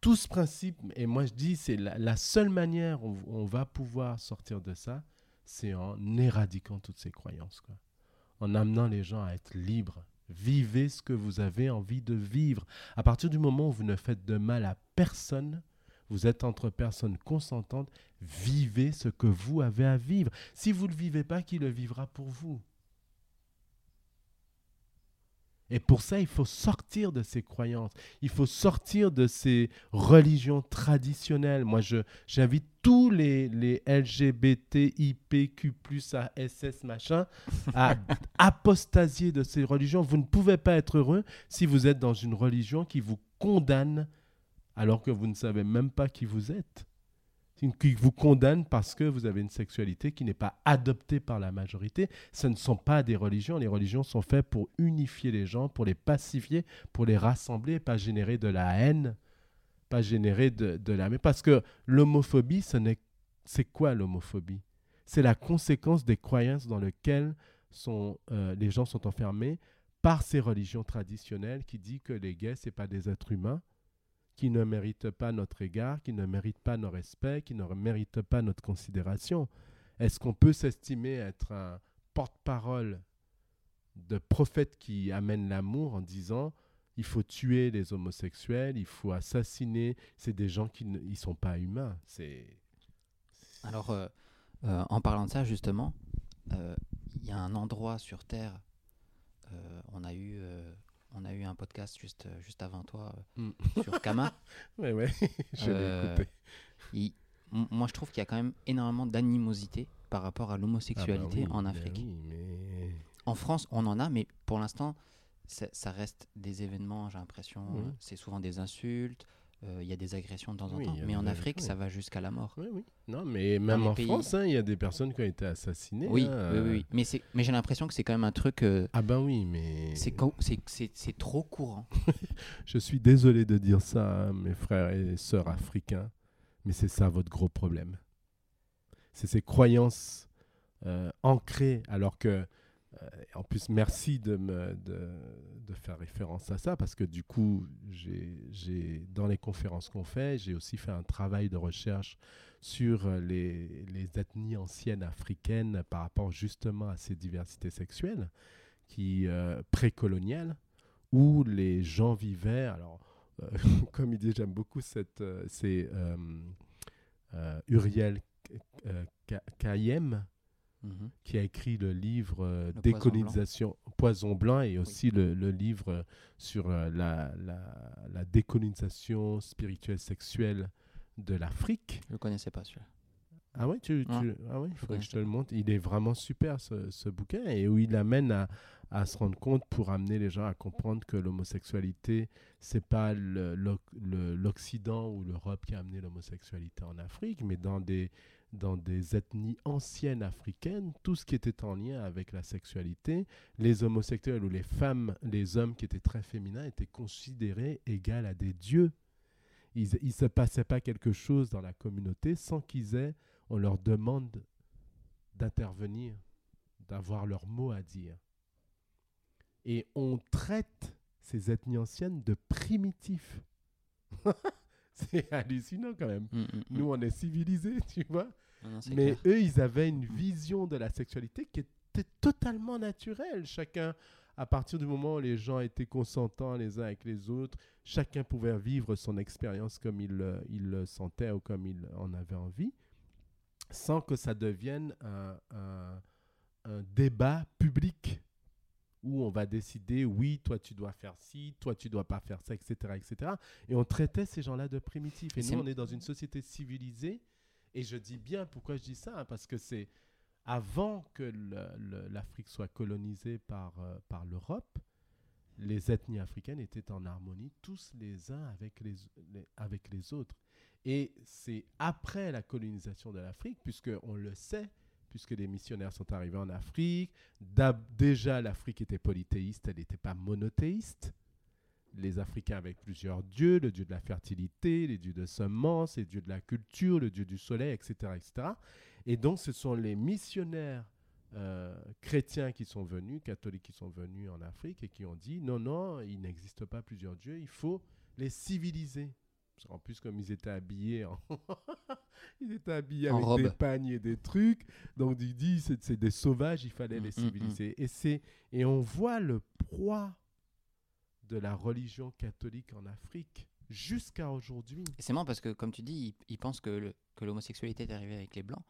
tout ce principe, et moi je dis, c'est la, seule manière où on va pouvoir sortir de ça, c'est en éradiquant toutes ces croyances. En amenant les gens à être libres. Vivez ce que vous avez envie de vivre. À partir du moment où vous ne faites de mal à personne, vous êtes entre personnes consentantes, vivez ce que vous avez à vivre. Si vous ne le vivez pas, qui le vivra pour vous? Et pour ça, il faut sortir de ces croyances. Il faut sortir de ces religions traditionnelles. Moi, j'invite tous les, les LGBT, IPQ, ASS, machin, à apostasier de ces religions. Vous ne pouvez pas être heureux si vous êtes dans une religion qui vous condamne alors que vous ne savez même pas qui vous êtes qui vous condamne parce que vous avez une sexualité qui n'est pas adoptée par la majorité. Ce ne sont pas des religions. Les religions sont faites pour unifier les gens, pour les pacifier, pour les rassembler, pas générer de la haine, pas générer de, de la... Mais parce que l'homophobie, ce n'est... c'est quoi l'homophobie? C'est la conséquence des croyances dans lesquelles euh, les gens sont enfermés par ces religions traditionnelles qui disent que les gays, ce pas des êtres humains, qui ne méritent pas notre égard, qui ne méritent pas nos respects, qui ne méritent pas notre considération. Est-ce qu'on peut s'estimer être un porte-parole de prophète qui amène l'amour en disant il faut tuer les homosexuels, il faut assassiner, c'est des gens qui ne sont pas humains. C'est Alors, euh, euh, en parlant de ça, justement, euh, il y a un endroit sur Terre, on a eu on a eu un podcast juste, euh, juste avant toi euh, mm. sur Kama. Oui, oui, je l'ai euh, écouté. moi, je trouve qu'il y a quand même énormément d'animosité par rapport à l'homosexualité ah bah en Afrique. En France, on en a, mais pour l'instant, ça, reste des événements, j'ai l'impression. C'est souvent des insultes, il y a des agressions de temps en temps. Mais en Afrique, ça va jusqu'à la mort. Oui, oui. Non, mais même en France, hein, il y a des personnes qui ont été assassinées. Oui, hein, oui, oui, Mais, mais j'ai l'impression que c'est quand même un truc. Euh, ah ben oui, mais. C'est trop courant. Je suis désolé de dire ça, hein, mes frères et sœurs africains, mais c'est ça votre gros problème. C'est ces croyances euh, ancrées, alors que euh, en plus, merci de, me, de, faire référence à ça, parce que du coup, j'ai, dans les conférences qu'on fait, j'ai aussi fait un travail de recherche sur les, les, ethnies anciennes africaines par rapport justement à ces diversités sexuelles qui euh, précoloniales, où les gens vivaient. Alors, euh, comme dit, j'aime beaucoup cette, c'est Uriel Kayem Mhm. qui a écrit le livre euh, Décolonisation, Poison Blanc, et aussi le, livre sur euh, la, la, décolonisation spirituelle sexuelle de l'Afrique. Je ne connaissais pas celui-là. Ah ouais, tu, ah ouais, il faudrait que je te le montre. Il est vraiment super ce, ce bouquin et où il amène à, à, se rendre compte pour amener les gens à comprendre que l'homosexualité, c'est pas l'Occident ou l'Europe qui a amené l'homosexualité en Afrique, mais dans des, dans des ethnies anciennes africaines, tout ce qui était en lien avec la sexualité, les homosexuels ou les femmes, les hommes qui étaient très féminins étaient considérés égaux à des dieux. Il ne se passait pas quelque chose dans la communauté sans qu'ils aient, on leur demande d'intervenir, d'avoir leur mot à dire. Et on traite ces ethnies anciennes de primitifs. c'est hallucinant quand même. Mm, mm, mm. Nous, on est civilisés, tu vois. Mais eux, ils avaient une vision de la sexualité qui était totalement naturelle. Chacun, à partir du moment où les gens étaient consentants les uns avec les autres, chacun pouvait vivre son expérience comme il, il le sentait ou comme il en avait envie, sans que ça devienne un, un, un débat public où on va décider, oui, toi tu dois faire ci, toi tu dois pas faire ça, etc. etc. Et on traitait ces gens-là de primitifs. Et nous, on est dans une société civilisée et je dis bien pourquoi je dis ça, hein, parce que c'est avant que l'Afrique soit colonisée par, euh, par l'Europe, les ethnies africaines étaient en harmonie, tous les uns avec les, avec les autres. Et c'est après la colonisation de l'Afrique, puisque on le sait, puisque les missionnaires sont arrivés en Afrique, déjà l'Afrique était polythéiste, elle n'était pas monothéiste les Africains avec plusieurs dieux, le dieu de la fertilité, les dieux de semences, les dieux de la culture, le dieu du soleil, etc. etc. Et donc ce sont les missionnaires euh, chrétiens qui sont venus, catholiques qui sont venus en Afrique et qui ont dit non, non, il n'existe pas plusieurs dieux, il faut les civiliser. En plus, comme ils étaient habillés, en ils étaient habillés avec des pagnes et des trucs, donc il dit c'est des sauvages, il fallait mm, les mm, mm. civiliser. Et c'est et on voit le poids de la religion catholique en Afrique jusqu'à aujourd'hui. C'est marrant parce que, comme tu dis, ils, pensent que l'homosexualité est arrivée avec les Blancs,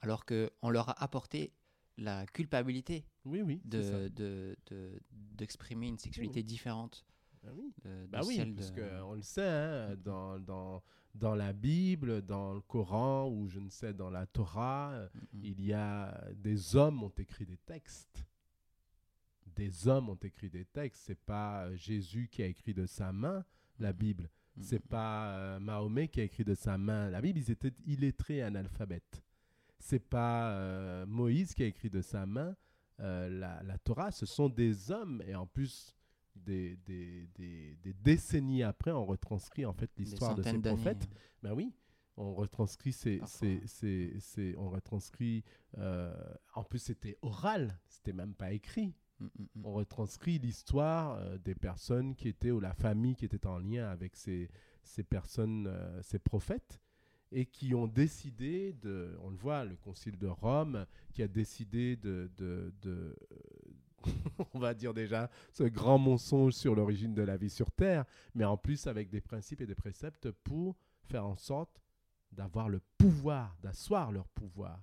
alors qu'on leur a apporté la culpabilité Oui, oui. c'est ça. de, de, de- d'exprimer une sexualité différente. Ah oui. de- de oui, celle parce de- que on le sait, hein, dans, dans, dans la Bible, dans le Coran, ou je ne sais, dans la Torah, euh, Mm, mm. il y a des hommes ont écrit des textes. Des hommes ont écrit des textes. C'est pas euh, Jésus qui a écrit de sa main la Mhm. Bible. Mm, C'est pas euh, Mahomet qui a écrit de sa main la Bible. Ils étaient illettrés et analphabètes. C'est pas euh, Moïse qui a écrit de sa main euh, la, la Torah. Ce sont des hommes et en plus des, des, des- des décennies après, on retranscrit en fait l'histoire de ces prophètes. Ben oui, on retranscrit ces, Parfois. ces, ces- ces- on retranscrit. euh, en plus, c'était oral, c'était même pas écrit. Mm, mm, mm. On retranscrit l'histoire euh, des personnes qui étaient ou la famille qui était en lien avec ces, ces personnes, euh, ces prophètes, et qui ont décidé de, on le voit, le Concile de Rome, qui a décidé de, de, de, euh, on va dire déjà, ce grand mensonge sur l'origine de la vie sur Terre, mais en plus avec des principes et des préceptes pour faire en sorte d'avoir le pouvoir, d'asseoir leur pouvoir.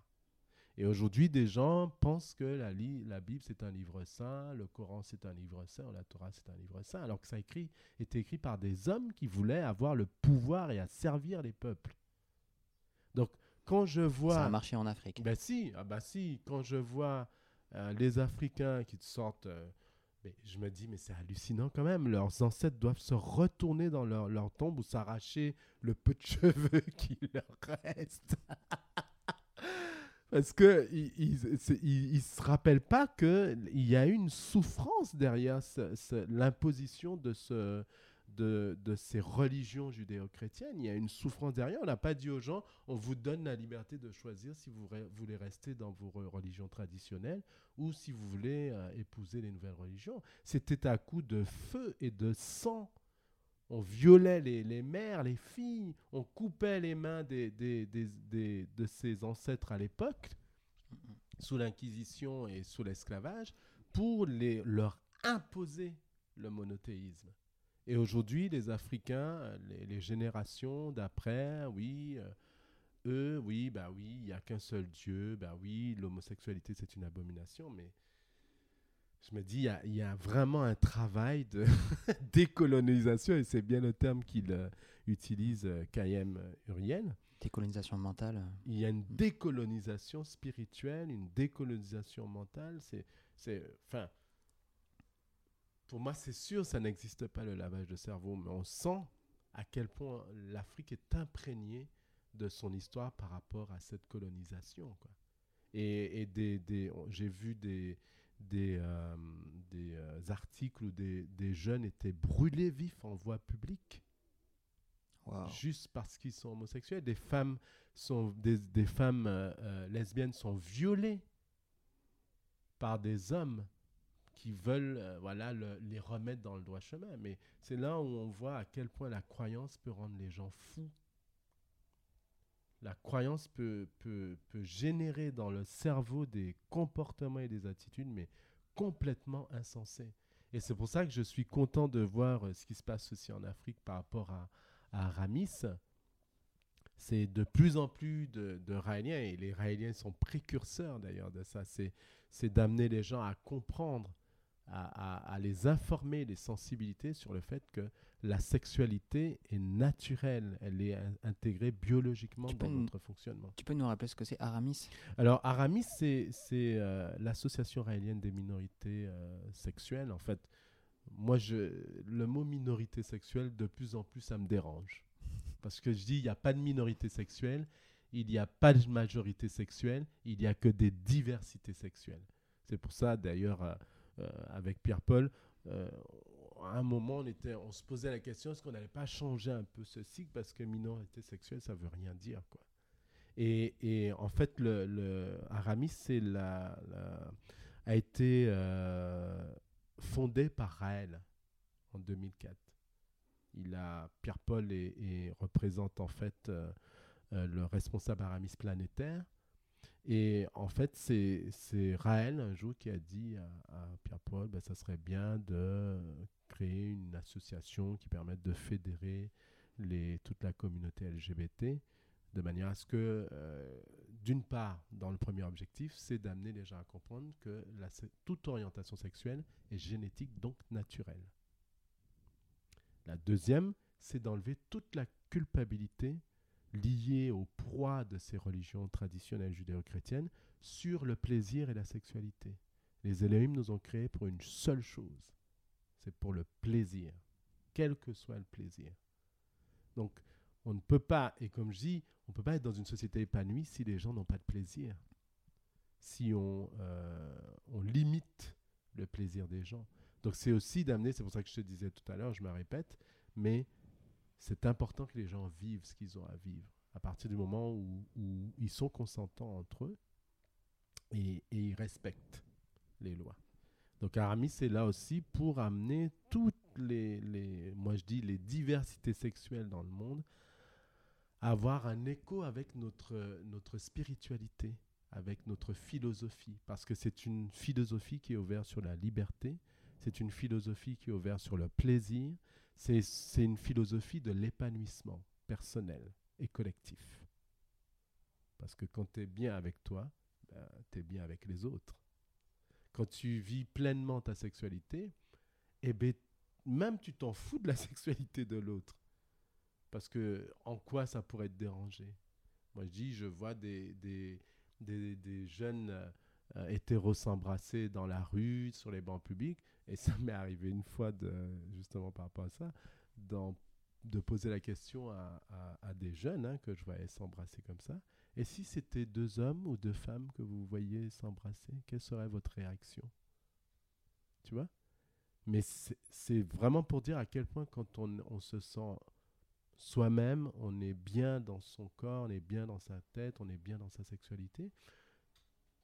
Et aujourd'hui, des gens pensent que la, Bible, c'est un livre saint, le Coran, c'est un livre saint, la Torah, c'est un livre saint, alors que ça a écrit, était écrit par des hommes qui voulaient avoir le pouvoir et à servir les peuples. Donc, quand je vois... Ça a marché en Afrique. Ben si, ah bah si, quand je vois euh, les Africains qui te sortent, euh, mais je me dis, mais c'est hallucinant quand même, leurs ancêtres doivent se retourner dans leur, leur tombe ou s'arracher le peu de cheveux qui leur reste. Parce que ils se rappellent pas qu'il y a une souffrance derrière l'imposition de, ce, de, de ces religions judéo-chrétiennes? Il y a une souffrance derrière. On n'a pas dit aux gens, on vous donne la liberté de choisir si vous voulez rester dans vos re- religions traditionnelles ou si vous voulez euh, épouser les nouvelles religions. C'était à coup de feu et de sang. On violait les, les mères, les filles, on coupait les mains des, des- des- des- de ses ancêtres à l'époque, sous l'Inquisition et sous l'esclavage, pour les, leur imposer le monothéisme. Et aujourd'hui, les Africains, les, les générations d'après, oui, euh, eux, oui, bah oui, il n'y a qu'un seul Dieu, bah oui, l'homosexualité c'est une abomination, mais je me dis, il y a, il y a vraiment un travail de décolonisation, et c'est bien le terme qu'il euh, utilise, euh, Kayem Uriel. Décolonisation mentale. euh, Il y a une décolonisation spirituelle, une décolonisation mentale. C'est, c'est, enfin, pour moi, c'est sûr, ça n'existe pas le lavage de cerveau, mais on sent à quel point l'Afrique est imprégnée de son histoire par rapport à cette colonisation. Quoi. Et, et des, des- j'ai vu des, des, euh, des euh, articles où des, des jeunes étaient brûlés vifs en voie publique juste parce qu'ils sont homosexuels. Des femmes, sont, des, des femmes euh, euh, lesbiennes sont violées par des hommes qui veulent euh, voilà, le- les remettre dans le droit chemin. Mais c'est là où on voit à quel point la croyance peut rendre les gens fous. La croyance peut, peut, peut générer dans le cerveau des comportements et des attitudes, mais complètement insensés. Et c'est pour ça que je suis content de voir euh, ce qui se passe aussi en Afrique par rapport à, à Aramis, c'est de plus en plus de, de Raéliens, et les Raéliens sont précurseurs d'ailleurs de ça, c'est d'amener les gens à comprendre, à, à- à les informer, les sensibilités sur le fait que la sexualité est naturelle, elle est in- intégrée biologiquement Tu dans notre fonctionnement. Tu peux nous rappeler ce que c'est Aramis? Alors, Aramis, c'est euh, l'association raélienne des minorités euh, sexuelles. En fait, moi, je, le mot minorité sexuelle, de plus en plus, ça me dérange. Parce que je dis, il n'y a pas de minorité sexuelle, il n'y a pas de majorité sexuelle, il n'y a que des diversités sexuelles. C'est pour ça, d'ailleurs, euh, avec Pierre-Paul, euh, à un moment, on, était, on se posait la question, est-ce qu'on n'allait pas changer un peu ce cycle Parce que minorité sexuelle, ça veut rien dire, quoi. Et, en fait, le, le Aramis a été euh, fondé par Raël en 2004. Il a Pierre-Paul et, représente en fait euh, euh, le responsable Aramis planétaire. Et en fait, c'est Raël un jour qui a dit à, Pierre-Paul, ben, ça serait bien de créer une association qui permette de fédérer toute la communauté LGBT de manière à ce que, euh, d'une part, dans le premier objectif, c'est d'amener les gens à comprendre que toute orientation sexuelle est génétique, donc naturelle. La deuxième, c'est d'enlever toute la culpabilité liée au poids de ces religions traditionnelles judéo-chrétiennes sur le plaisir et la sexualité. Les Elohim nous ont créés pour une seule chose, c'est pour le plaisir, quel que soit le plaisir. Donc, on ne peut pas, et comme je dis, on ne peut pas être dans une société épanouie si les gens n'ont pas de plaisir, si euh, on limite le plaisir des gens. Donc c'est aussi d'amener, c'est pour ça que je te disais tout à l'heure, je me répète, mais c'est important que les gens vivent ce qu'ils ont à vivre. À partir du moment où, ils sont consentants entre eux et, ils respectent les lois. Donc Aramis est là aussi pour amener toutes les, les, moi je dis, les diversités sexuelles dans le monde à avoir un écho avec notre, notre spiritualité, avec notre philosophie, parce que c'est une philosophie qui est ouverte sur la liberté, c'est une philosophie qui est ouverte sur le plaisir, c'est une philosophie de l'épanouissement personnel et collectif. Parce que quand tu es bien avec toi, ben, tu es bien avec les autres. Quand tu vis pleinement ta sexualité, eh ben, même tu t'en fous de la sexualité de l'autre. Parce que en quoi ça pourrait te déranger? Moi je dis, je vois des, des, des, jeunes euh, hétéros s'embrasser dans la rue, sur les bancs publics. Et ça m'est arrivé une fois, de, justement par rapport à ça, de poser la question à, des jeunes hein, que je voyais s'embrasser comme ça. Et si c'était deux hommes ou deux femmes que vous voyez s'embrasser, quelle serait votre réaction? Tu vois? Mais c'est vraiment pour dire à quel point quand on se sent soi-même, on est bien dans son corps, on est bien dans sa tête, on est bien dans sa sexualité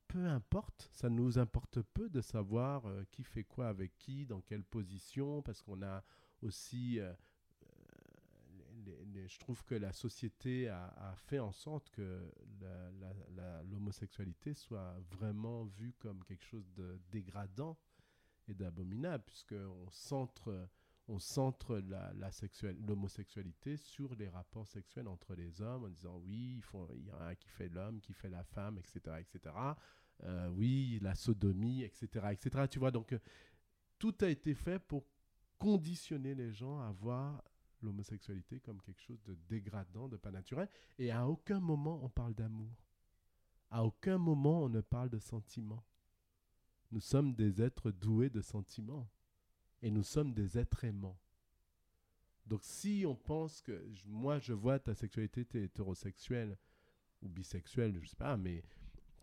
peu importe, ça nous importe peu de savoir euh, qui fait quoi avec qui, dans quelle position, parce qu'on a aussi... Euh, euh, je trouve que la société a, fait en sorte que l'homosexualité soit vraiment vue comme quelque chose de dégradant et d'abominable, puisqu'on centre, on centre la, l'homosexualité sur les rapports sexuels entre les hommes, en disant oui, il, il y en a un qui fait l'homme, qui fait la femme, etc. etc. Euh, oui, la sodomie, etc., etc. Tu vois, donc euh, tout a été fait pour conditionner les gens à voir l'homosexualité comme quelque chose de dégradant, de pas naturel. Et à aucun moment on parle d'amour. À aucun moment on ne parle de sentiments. Nous sommes des êtres doués de sentiments. Et nous sommes des êtres aimants. Donc si on pense que moi je vois ta sexualité, tu es hétérosexuel ou bisexuel, je sais pas, mais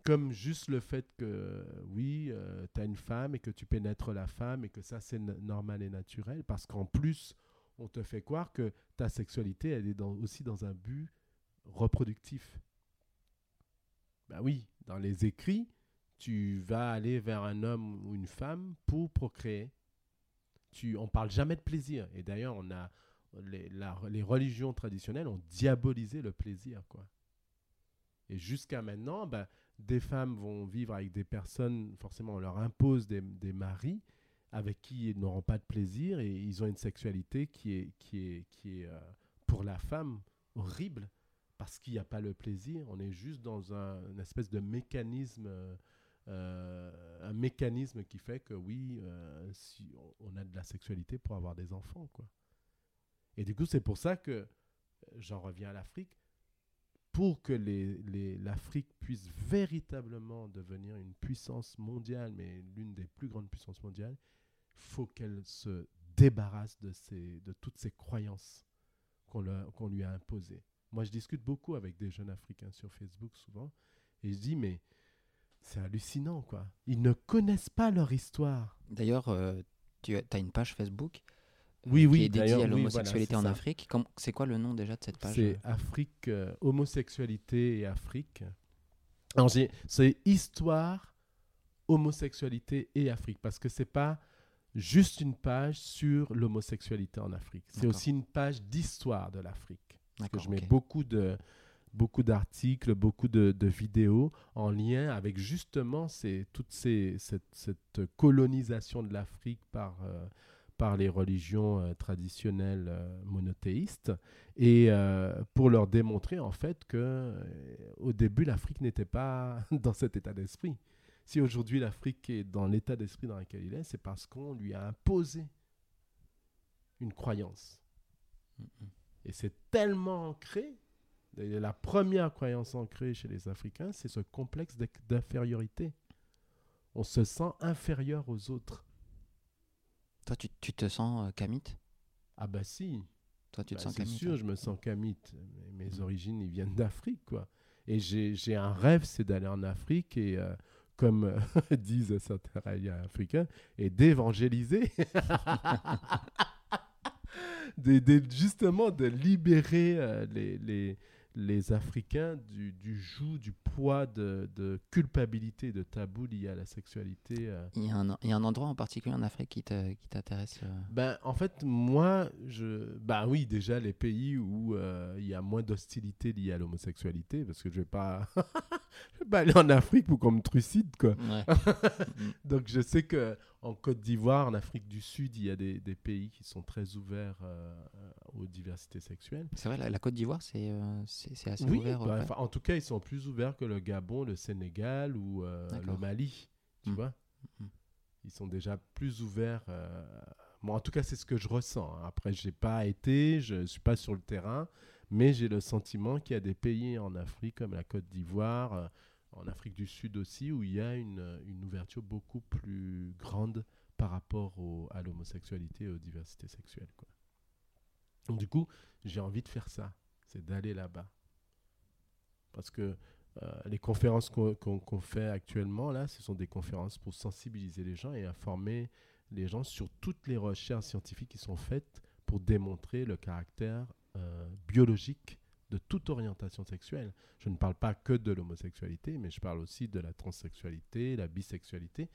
comme juste le fait que, oui, euh, tu as une femme et que tu pénètres la femme et que ça, c'est normal et naturel, parce qu'en plus, on te fait croire que ta sexualité, elle est aussi dans un but reproductif. Ben oui, dans les écrits, tu vas aller vers un homme ou une femme pour procréer. Tu, on parle jamais de plaisir. Et d'ailleurs, on a les, les religions traditionnelles ont diabolisé le plaisir, quoi. Et jusqu'à maintenant, ben, des femmes vont vivre avec des personnes, forcément on leur impose des, maris avec qui ils n'auront pas de plaisir et ils ont une sexualité qui est, qui est, qui est euh, pour la femme horrible parce qu'il n'y a pas le plaisir. On est juste dans un, une espèce de mécanisme, euh, un mécanisme qui fait que oui, euh, si on, a de la sexualité pour avoir des enfants, quoi. Et du coup, c'est pour ça que j'en reviens à l'Afrique pour que l'Afrique puisse véritablement devenir une puissance mondiale, mais l'une des plus grandes puissances mondiales, faut qu'elle se débarrasse de, toutes ces croyances qu'on lui a imposées. Moi, je discute beaucoup avec des jeunes Africains sur Facebook souvent, et je dis, mais c'est hallucinant, quoi. Ils ne connaissent pas leur histoire. D'ailleurs, euh, tu as une page Facebook oui, oui, qui est dédié à l'homosexualité en Afrique. C'est quoi le nom déjà de cette page C'est Afrique, euh, homosexualité et Afrique. C'est histoire, homosexualité et Afrique, parce que c'est pas juste une page sur l'homosexualité en Afrique. C'est aussi une page d'histoire de l'Afrique. Parce que je mets beaucoup de beaucoup d'articles, beaucoup de, vidéos en lien avec justement ces, toute ces, cette, colonisation de l'Afrique par, euh, par les religions euh, traditionnelles euh, monothéistes et pour leur démontrer en fait que au début l'Afrique n'était pas dans cet état d'esprit. Si aujourd'hui l'Afrique est dans l'état d'esprit dans lequel il est, c'est parce qu'on lui a imposé une croyance. Et c'est tellement ancré. La première croyance ancrée chez les Africains, c'est ce complexe d'infériorité. On se sent inférieur aux autres. Toi, tu, tu te sens euh, Ah bah si. Toi, tu te bah, sens C'est sûr, hein? je me sens kamite. Mes mm. origines, ils viennent d'Afrique, quoi. Et j'ai un rêve, c'est d'aller en Afrique et, euh, comme euh, disent certains africains, et d'évangéliser. justement, de libérer euh, les, les, les Africains du, du joug, du poids de, de, culpabilité, de tabou lié à la sexualité. Euh. Il, y a un, il, y a un, endroit en particulier en Afrique qui t'intéresse euh? ben, En fait, moi, je, ben oui, déjà les pays où euh, il y a moins d'hostilité liée à l'homosexualité, parce que je ne vais, pas... vais pas aller en Afrique pour qu'on me trucide. Quoi. Donc je sais que en Côte d'Ivoire, en Afrique du Sud, il y a des, des pays qui sont très ouverts aux diversités sexuelles. C'est vrai, la, Côte d'Ivoire, c'est c'est assez ouvert. Bah, en tout cas, ils sont plus ouverts que le Gabon, le Sénégal ou euh, le Mali. Tu hmm. vois hmm. Ils sont déjà plus ouverts. Euh... en tout cas, c'est ce que je ressens. Hein. Après, je n'ai pas été, je ne suis pas sur le terrain, mais j'ai le sentiment qu'il y a des pays en Afrique, comme la Côte d'Ivoire, euh, en Afrique du Sud aussi, où il y a une, une ouverture beaucoup plus grande par rapport à l'homosexualité et aux diversités sexuelles. Donc, du coup, j'ai envie de faire ça, c'est d'aller là-bas. Parce que euh, les conférences qu'on fait actuellement, là, ce sont des conférences pour sensibiliser les gens et informer les gens sur toutes les recherches scientifiques qui sont faites pour démontrer le caractère euh, biologique de toute orientation sexuelle. Je ne parle pas que de l'homosexualité, mais je parle aussi de la transsexualité, la bisexualité,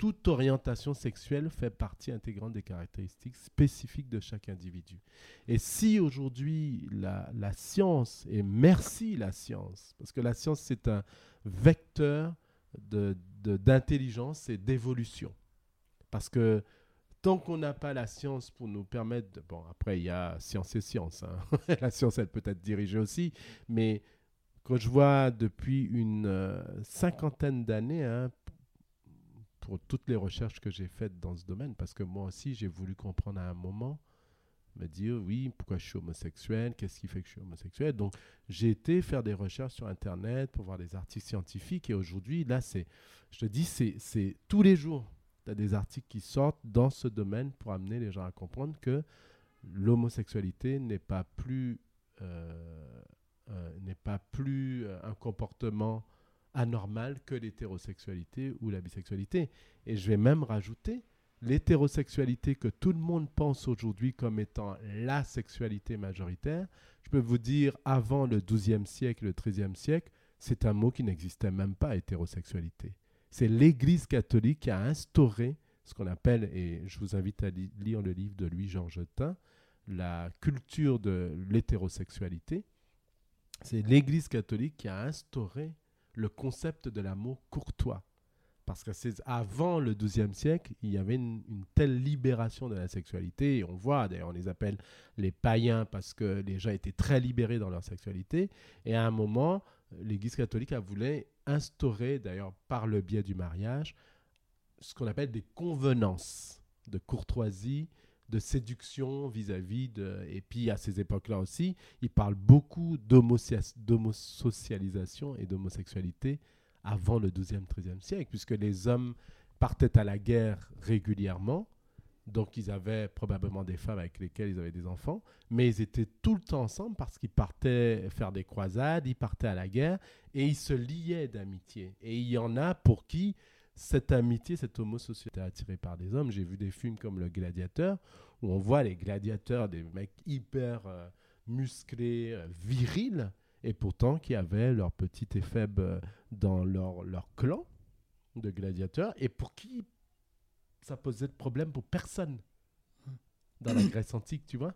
toute orientation sexuelle fait partie intégrante des caractéristiques spécifiques de chaque individu. Et si aujourd'hui la, science, et merci la science, parce que la science c'est un vecteur d'intelligence de, et d'évolution. Parce que tant qu'on n'a pas la science pour nous permettre... Bon, après, il y a science et science. Hein. la science, elle peut être dirigée aussi. Mais quand je vois depuis une euh, cinquantaine d'années, hein, pour toutes les recherches que j'ai faites dans ce domaine, parce que moi aussi, j'ai voulu comprendre à un moment, me dire, oui, pourquoi je suis homosexuel, qu'est-ce qui fait que je suis homosexuel? Donc, j'ai été faire des recherches sur Internet pour voir des articles scientifiques, et aujourd'hui, là, c'est, je te dis, c'est tous les jours, tu as des articles qui sortent dans ce domaine pour amener les gens à comprendre que l'homosexualité n'est pas plus... Euh, euh, n'est pas plus euh, un comportement anormal que l'hétérosexualité ou la bisexualité. Et je vais même rajouter l'hétérosexualité que tout le monde pense aujourd'hui comme étant la sexualité majoritaire. Je peux vous dire, avant le XIIe siècle, le XIIIe siècle, c'est un mot qui n'existait même pas, hétérosexualité. C'est l'Église catholique qui a instauré ce qu'on appelle, et je vous invite à lire le livre de Louis-Georges Tin, la culture de l'hétérosexualité. C'est l'Église catholique qui a instauré le concept de l'amour courtois. Parce que c'est avant le XIIe siècle, il y avait une, telle libération de la sexualité. Et on voit, d'ailleurs, on les appelle les païens parce que les gens étaient très libérés dans leur sexualité. Et à un moment, l'Église catholique a voulu instaurer, d'ailleurs par le biais du mariage, ce qu'on appelle des convenances de courtoisie de séduction vis-à-vis de... Et puis à ces époques-là aussi, il parle beaucoup d'homosocialisation et d'homosexualité avant le 12e, 13e siècle, puisque les hommes partaient à la guerre régulièrement, donc ils avaient probablement des femmes avec lesquelles ils avaient des enfants, mais ils étaient tout le temps ensemble parce qu'ils partaient faire des croisades, ils partaient à la guerre, et ils se liaient d'amitié. Et il y en a pour qui cette amitié, cette homosociété attirée par des hommes. J'ai vu des films comme Le Gladiateur, où on voit les gladiateurs, des mecs hyper euh, musclés, euh, virils, et pourtant qui avaient leur petit et faible euh, dans leur, leur clan de gladiateurs, et pour qui ça posait de problème pour personne dans la Grèce antique, tu vois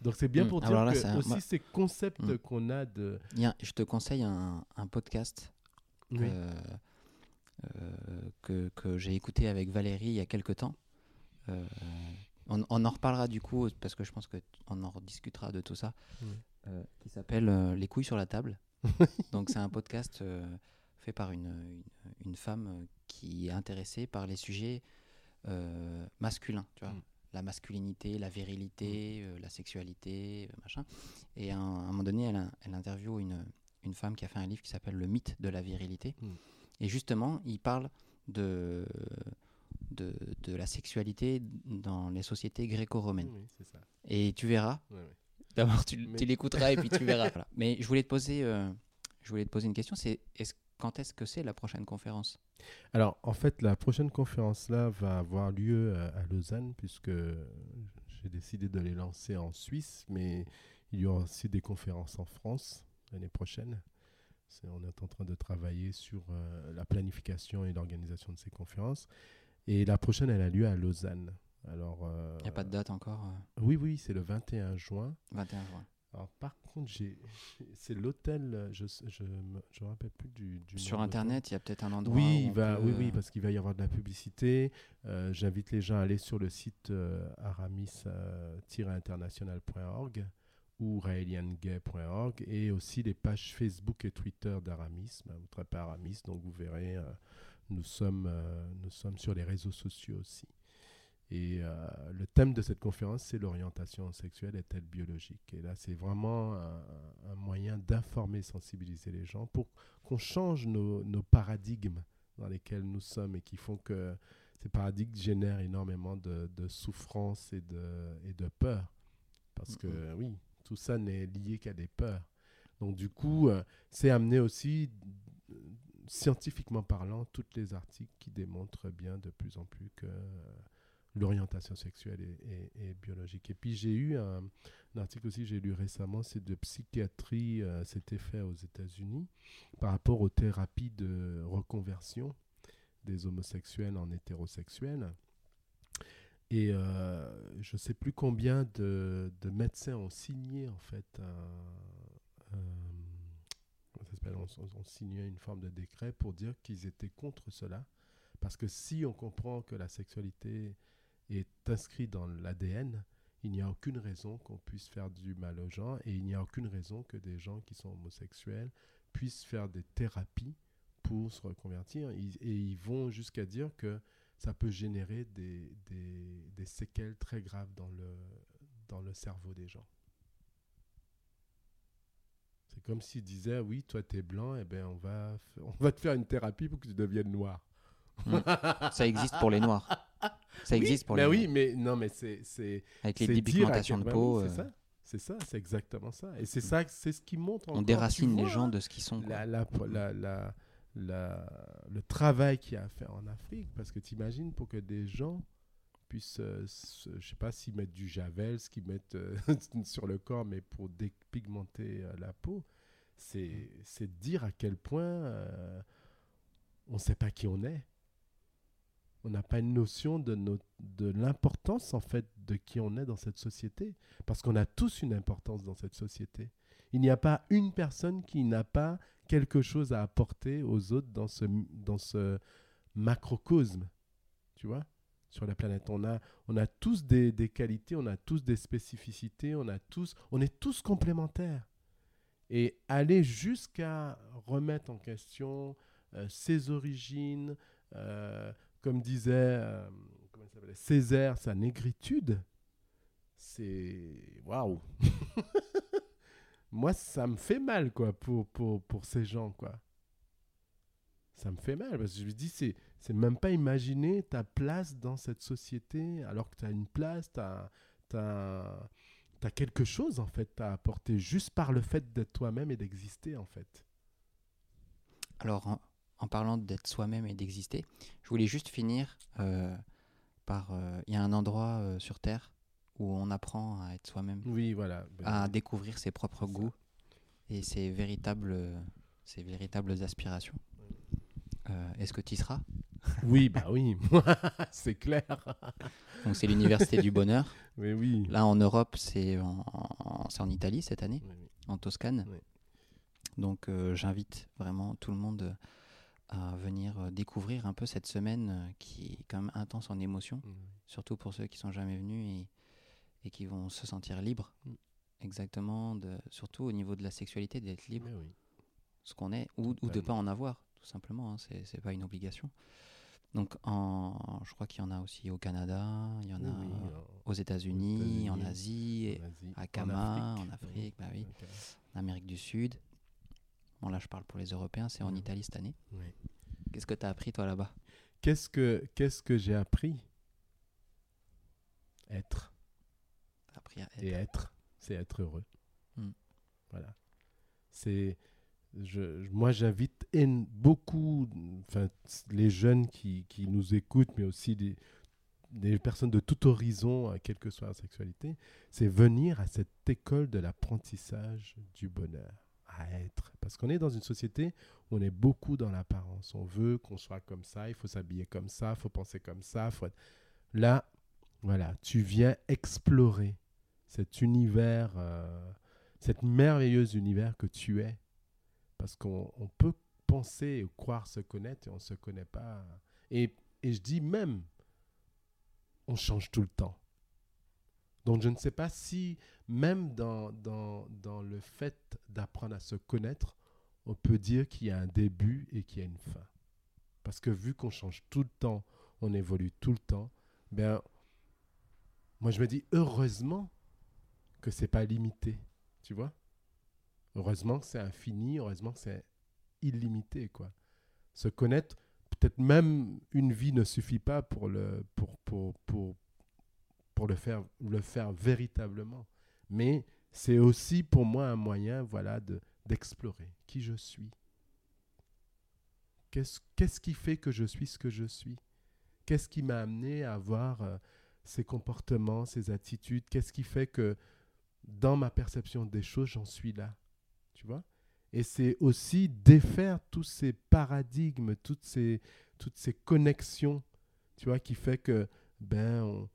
donc c'est bien hmm. pour dire que aussi ces concepts hmm. qu'on a de... je te conseille un, podcast que, que, que j'ai écouté avec Valérie il y a quelque temps. Euh, on, on en reparlera du coup, parce que je pense qu'on en rediscutera de tout ça, Oui. euh, qui s'appelle euh, Les couilles sur la table. Donc c'est un podcast euh, fait par une, une, une femme euh, qui est intéressée par les sujets euh, masculins, tu vois. Mm. La masculinité, la virilité, euh, la sexualité, euh, machin. Et à un, à un moment donné, elle, elle interviewe une, une femme qui a fait un livre qui s'appelle Le mythe de la virilité. Mm. Et justement, il parle de, de, de la sexualité dans les sociétés gréco-romaines. Oui. Et tu verras, Ouais, ouais. D'abord, tu, Mais- tu l'écouteras et puis tu verras. Voilà. Mais je voulais te poser, euh, je voulais te poser une question. C'est est quand est-ce que c'est la prochaine conférence? Alors, en fait, la prochaine conférence là va avoir lieu à, à Lausanne, puisque j'ai décidé de les lancer en Suisse, mais il y aura aussi des conférences en France l'année prochaine. On est en train de travailler sur euh, la planification et l'organisation de ces conférences. Et la prochaine, elle a lieu à Lausanne. Alors, euh, Il n'y a pas de date encore. euh, Oui, oui, c'est le 21 juin. 21 juin. Alors, par contre, j'ai, c'est l'hôtel, euh, je ne je, me- je rappelle plus du, du Sur. Internet, il y a peut-être un endroit. Oui, où il va, peut, oui, oui, euh, parce qu'il va y avoir de la publicité. Euh, J'invite les gens à aller sur le site euh, aramis-international.org ou raeliangay.org et aussi les pages Facebook et Twitter d'Aramis. Ben, vous tapez Aramis, donc vous verrez, euh, nous, sommes, euh, nous sommes sur les réseaux sociaux aussi. Et euh, le thème de cette conférence, c'est l'orientation sexuelle est-elle biologique? Et là, c'est vraiment un, un moyen d'informer, sensibiliser les gens pour qu'on change nos, nos paradigmes dans lesquels nous sommes et qui font que ces paradigmes génèrent énormément de, de souffrance et de, et de peur. Parce que oui, tout ça n'est lié qu'à des peurs. Donc du coup, euh, c'est amené aussi, euh, scientifiquement parlant, tous les articles qui démontrent bien de plus en plus que euh, l'orientation sexuelle est biologique. Et puis j'ai eu un, article aussi j'ai lu récemment, c'est de psychiatrie, euh, c'était fait aux États-Unis, par rapport aux thérapies de reconversion des homosexuels en hétérosexuels. Et euh, je ne sais plus combien de, de médecins ont signé en fait un, un- ont, ont signé une forme de décret pour dire qu'ils étaient contre cela. Parce que si on comprend que la sexualité est inscrite dans l'ADN, il n'y a aucune raison qu'on puisse faire du mal aux gens et il n'y a aucune raison que des gens qui sont homosexuels puissent faire des thérapies pour se reconvertir. Et ils vont jusqu'à dire que ça peut générer des, des, des séquelles très graves dans le, dans le cerveau des gens. C'est comme s'ils disaient, oui, toi tu es blanc, et ben on va, on va te faire une thérapie pour que tu deviennes noir. Ça existe pour les noirs. Ça existe pour mais les oui, noirs. mais non, mais c'est c'est Avec les c'est dépigmentations de bah peau, oui, euh, c'est ça, c'est ça, c'est exactement ça. Et c'est ça, c'est ce qui montre. on déracine les gens de ce qu'ils sont. la, la, la, le travail qu'il y a à faire en Afrique. Parce que tu imagines pour que des gens puissent, euh, se- je sais pas, s'ils mettent du javel, ce qu'ils mettent euh, sur le corps, mais pour dépigmenter euh, la peau, c'est c'est dire à quel point on ne sait pas qui on est. On n'a pas une notion de, de l'importance en fait de qui on est dans cette société. Parce qu'on a tous une importance dans cette société. Il n'y a pas une personne qui n'a pas quelque chose à apporter aux autres dans ce, dans ce macrocosme, tu vois, sur la planète. On a, on a tous des, des qualités, on a tous des spécificités, on, a tous, on est tous complémentaires. Et aller jusqu'à remettre en question euh, ses origines, euh, comme disait euh, Césaire, sa négritude, c'est waouh. Moi, ça me fait mal, quoi, pour, pour, pour ces gens, quoi. Ça me fait mal, parce que je me dis, c'est, c'est même pas imaginer ta place dans cette société, alors que tu as une place, tu as, quelque chose, en fait, à apporter, juste par le fait d'être toi-même et d'exister, en fait. Alors, en, parlant d'être soi-même et d'exister, je voulais juste finir euh, par. euh, Il y a un endroit euh, sur Terre où on apprend à être soi-même, Oui, voilà. Ben, à découvrir ses propres goûts et ses véritables, ses véritables aspirations. Est-ce que tu y seras? Oui, bah oui, c'est clair. Donc, c'est l'université du bonheur. Mais oui. Là, en Europe, c'est en, en- Italie cette année, Oui, oui. en Toscane. Oui. Donc, euh, j'invite vraiment tout le monde à venir euh, découvrir un peu cette semaine euh, qui est quand même intense en émotion, Mm. surtout pour ceux qui sont jamais venus et, et qui vont se sentir libres. Mm. Exactement, de, surtout au niveau de la sexualité, d'être libre, oui. ce qu'on est, ou, ou de Totalement. pas en avoir, tout simplement. Hein, c'est c'est pas une obligation. Donc, en, je crois qu'il y en a aussi au Canada, il y en Oui, a oui, aux États-Unis, en Asie, et en Asie, à Kama, en Afrique. Afrique, bah oui. En Amérique du Sud. Bon, là, je parle pour les Européens, c'est en Mhm. Italie cette année. Oui. Qu'est-ce que tu as appris, toi, là-bas? Qu'est-ce que qu'est-ce que j'ai appris? Être. Appris à être. Et être, c'est être heureux. Mm. Voilà. C'est, je, moi, j'invite beaucoup, enfin, les jeunes qui, qui nous écoutent, mais aussi des, des personnes de tout horizon, euh, quelle que soit leur sexualité, c'est venir à cette école de l'apprentissage du bonheur, être. Parce qu'on est dans une société où on est beaucoup dans l'apparence. On veut qu'on soit comme ça, il faut s'habiller comme ça, il faut penser comme ça. Faut être... Là, voilà, tu viens explorer cet univers, euh, cet merveilleux univers que tu es. Parce qu'on on peut penser ou croire se connaître et on ne se connaît pas. Et, et je dis même, on change tout le temps. Donc je ne sais pas si, même dans, le fait d'apprendre à se connaître, on peut dire qu'il y a un début et qu'il y a une fin. Parce que vu qu'on change tout le temps, on évolue tout le temps, ben, moi je me dis heureusement que c'est pas limité, tu vois. Heureusement que c'est infini, heureusement que c'est illimité, quoi. Se connaître, peut-être même une vie ne suffit pas pour le, pour, pour, pour le, faire, le faire véritablement. Mais c'est aussi pour moi un moyen, voilà, de, d'explorer qui je suis. Qu'est-ce, qu'est-ce qui fait que je suis ce que je suis? Qu'est-ce qui m'a amené à avoir euh, ces comportements, ces attitudes? Qu'est-ce qui fait que dans ma perception des choses, j'en suis là? Tu vois? Et c'est aussi défaire tous ces paradigmes, toutes ces, toutes ces connexions, tu vois, qui fait que ben on,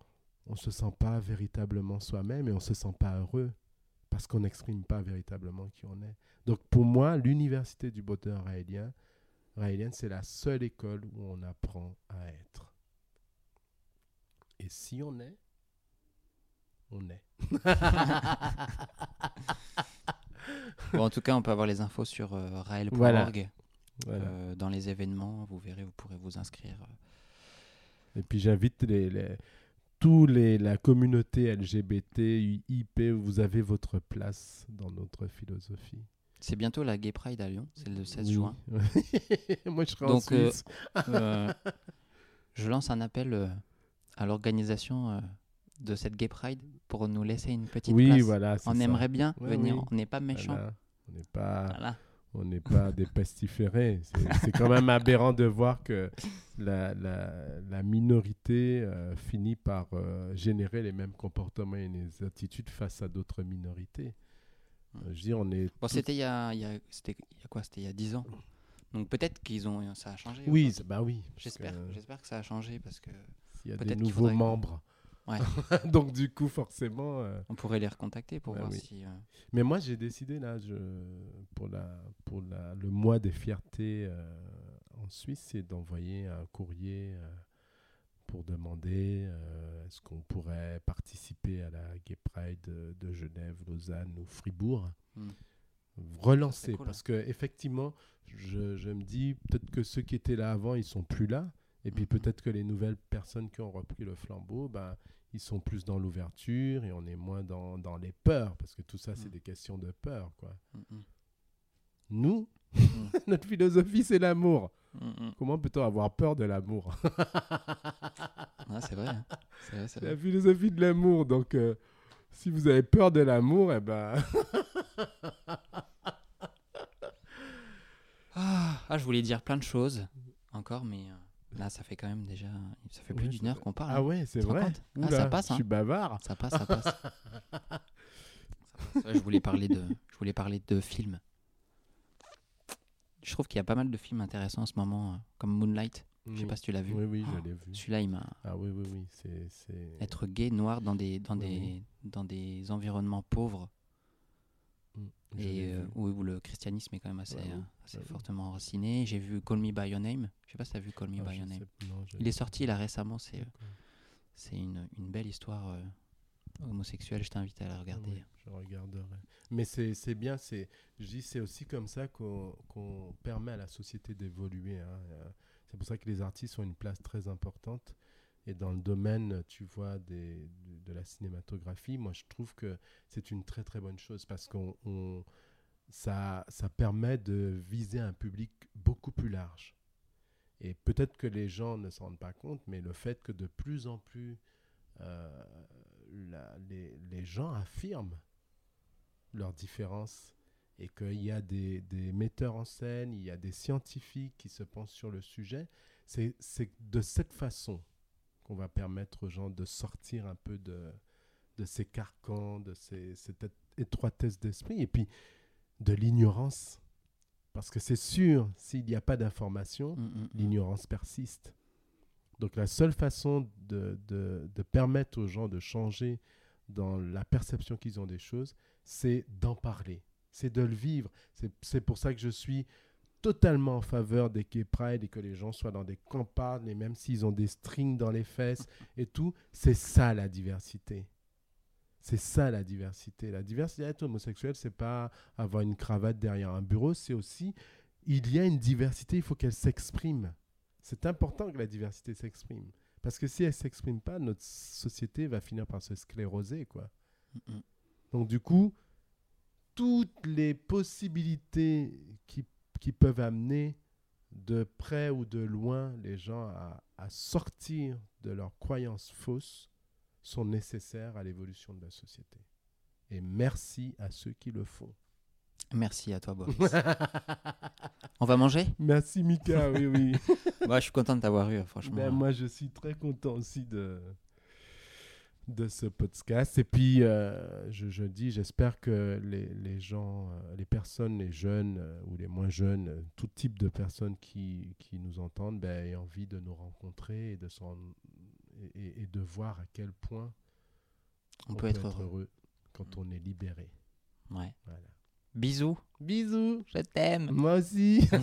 on se sent pas véritablement soi-même et on se sent pas heureux parce qu'on n'exprime pas véritablement qui on est. Donc pour moi, l'université du bonheur raélien, raélienne, c'est la seule école où on apprend à être. Et si on est, on est. Bon, en tout cas, on peut avoir les infos sur euh, raël.org. Voilà. Voilà. Euh, dans les événements, vous verrez, vous pourrez vous inscrire. Et puis j'invite les, les- tous les, la communauté LGBT, IP, vous avez votre place dans notre philosophie. C'est bientôt la Gay Pride à Lyon, c'est le 16 Oui. juin. Moi, je serai en Donc, euh, Suisse. Euh, je lance un appel euh, à l'organisation euh, de cette Gay Pride pour nous laisser une petite oui, place. voilà. On ça. aimerait bien Ouais, venir, oui. on n'est pas méchant. Voilà. On n'est pas, Voilà. On n'est pas des pestiférés. C'est quand même aberrant de voir que la, la, la minorité euh, finit par euh, générer les mêmes comportements et les attitudes face à d'autres minorités. Euh, je dis, on est. Bon, c'était il y a, il y quoi? C'était il y a 10 ans. Donc peut-être qu'ils ont, ça a changé. Oui, bah oui. J'espère, que que ça a changé parce que S'il y a des nouveaux faudrait membres. Ouais. Donc du coup, forcément. euh, on pourrait les recontacter pour Bah voir oui. si. euh, Mais moi, j'ai décidé là, je, pour, la, pour la, le mois des fiertés euh, en Suisse, c'est d'envoyer un courrier pour demander euh, est-ce qu'on pourrait participer à la Gay Pride de, de Genève, Lausanne ou Fribourg. Hmm. Relancer, cool, parce que effectivement, je, je me dis peut-être que ceux qui étaient là avant, ils sont plus là. Et puis Mhm. peut-être que les nouvelles personnes qui ont repris le flambeau, ben, ils sont plus dans l'ouverture et on est moins dans, dans les peurs, parce que tout ça, c'est Mm. des questions de peur. Quoi. mm, mm, Nous, notre philosophie, c'est l'amour. mm, mm. Comment peut-on avoir peur de l'amour? Ah, c'est vrai. hein. C'est vrai, vrai. la philosophie de l'amour. Donc, euh, si vous avez peur de l'amour, eh ben, Ah, ah, je voulais dire plein de choses encore, mais euh, là, ça fait quand même déjà. Ça fait plus d'une heure qu'on parle. ah ouais, c'est vrai. Ah, ça passe, Je hein. suis bavard. Ça passe, ça passe. Ça passe. Ouais, je voulais parler de, je voulais parler de films. Je trouve qu'il y a pas mal de films intéressants en ce moment, euh, comme Moonlight. Je sais pas si tu l'as vu. Oui, oui, je l'ai vu. Celui-là, il m'a Ah oui, oui, oui. C'est, c'est... être gay, noir dans des dans Oui, des oui. dans des environnements pauvres. Et euh, où, où le christianisme est quand même assez, Ouais, oui. euh, assez Ouais, oui. fortement enraciné. J'ai vu Call Me By Your Name. Je sais pas si tu as vu Call Me Ah, By Your Name. non, Il est sorti là récemment. C'est c'est une, une belle histoire euh, homosexuelle. Je t'invite à la regarder. Je regarderai. Mais c'est bien, c'est je dis c'est aussi comme ça qu'on qu'on permet à la société d'évoluer. hein. C'est pour ça que les artistes ont une place très importante. Et dans le domaine, tu vois, de, la cinématographie, moi je trouve que c'est une très très bonne chose parce qu'on on- ça, ça permet de viser un public beaucoup plus large. Et peut-être que les gens ne s'en rendent pas compte, mais le fait que de plus en plus euh, les, les gens affirment leurs différences et qu'il y a des, des metteurs en scène, il y a des scientifiques qui se pensent sur le sujet, c'est de cette façon qu'on va permettre aux gens de sortir un peu de, de ces carcans, de ces, cette étroitesse d'esprit et puis de l'ignorance. Parce que c'est sûr, s'il n'y a pas d'information, Mm, mm, mm. l'ignorance persiste. Donc la seule façon de, de- de permettre aux gens de changer dans la perception qu'ils ont des choses, c'est d'en parler, c'est de le vivre. C'est- C'est pour ça que je suis totalement en faveur des gay pride et que les gens soient dans des campagnes, et même s'ils ont des strings dans les fesses et tout, c'est ça la diversité. C'est ça la diversité. La diversité être homosexuel, c'est pas avoir une cravate derrière un bureau, c'est aussi il y a une diversité, il faut qu'elle s'exprime. C'est important que la diversité s'exprime. Parce que si elle ne s'exprime pas, notre société va finir par se scléroser. Quoi. Mm, mm. Donc du coup, toutes les possibilités qui, qui peuvent amener de près ou de loin les gens à, à sortir de leurs croyances fausses sont nécessaires à l'évolution de la société. Et merci à ceux qui le font. Merci à toi, Boris. On va manger? Merci Mika, oui, oui. Moi, Je suis content de t'avoir eu, franchement. Ben, moi, je suis très content aussi de, de ce podcast. Et puis, euh, je, je dis, j'espère que les, les gens, euh, les personnes, les jeunes euh, ou les moins jeunes, tout type de personnes qui, qui nous entendent, ben, aient envie de nous rencontrer et de, et, de voir à quel point on, peut être heureux. heureux quand on est libéré. Ouais. Voilà. Bisous. Bisous Je t'aime. Moi aussi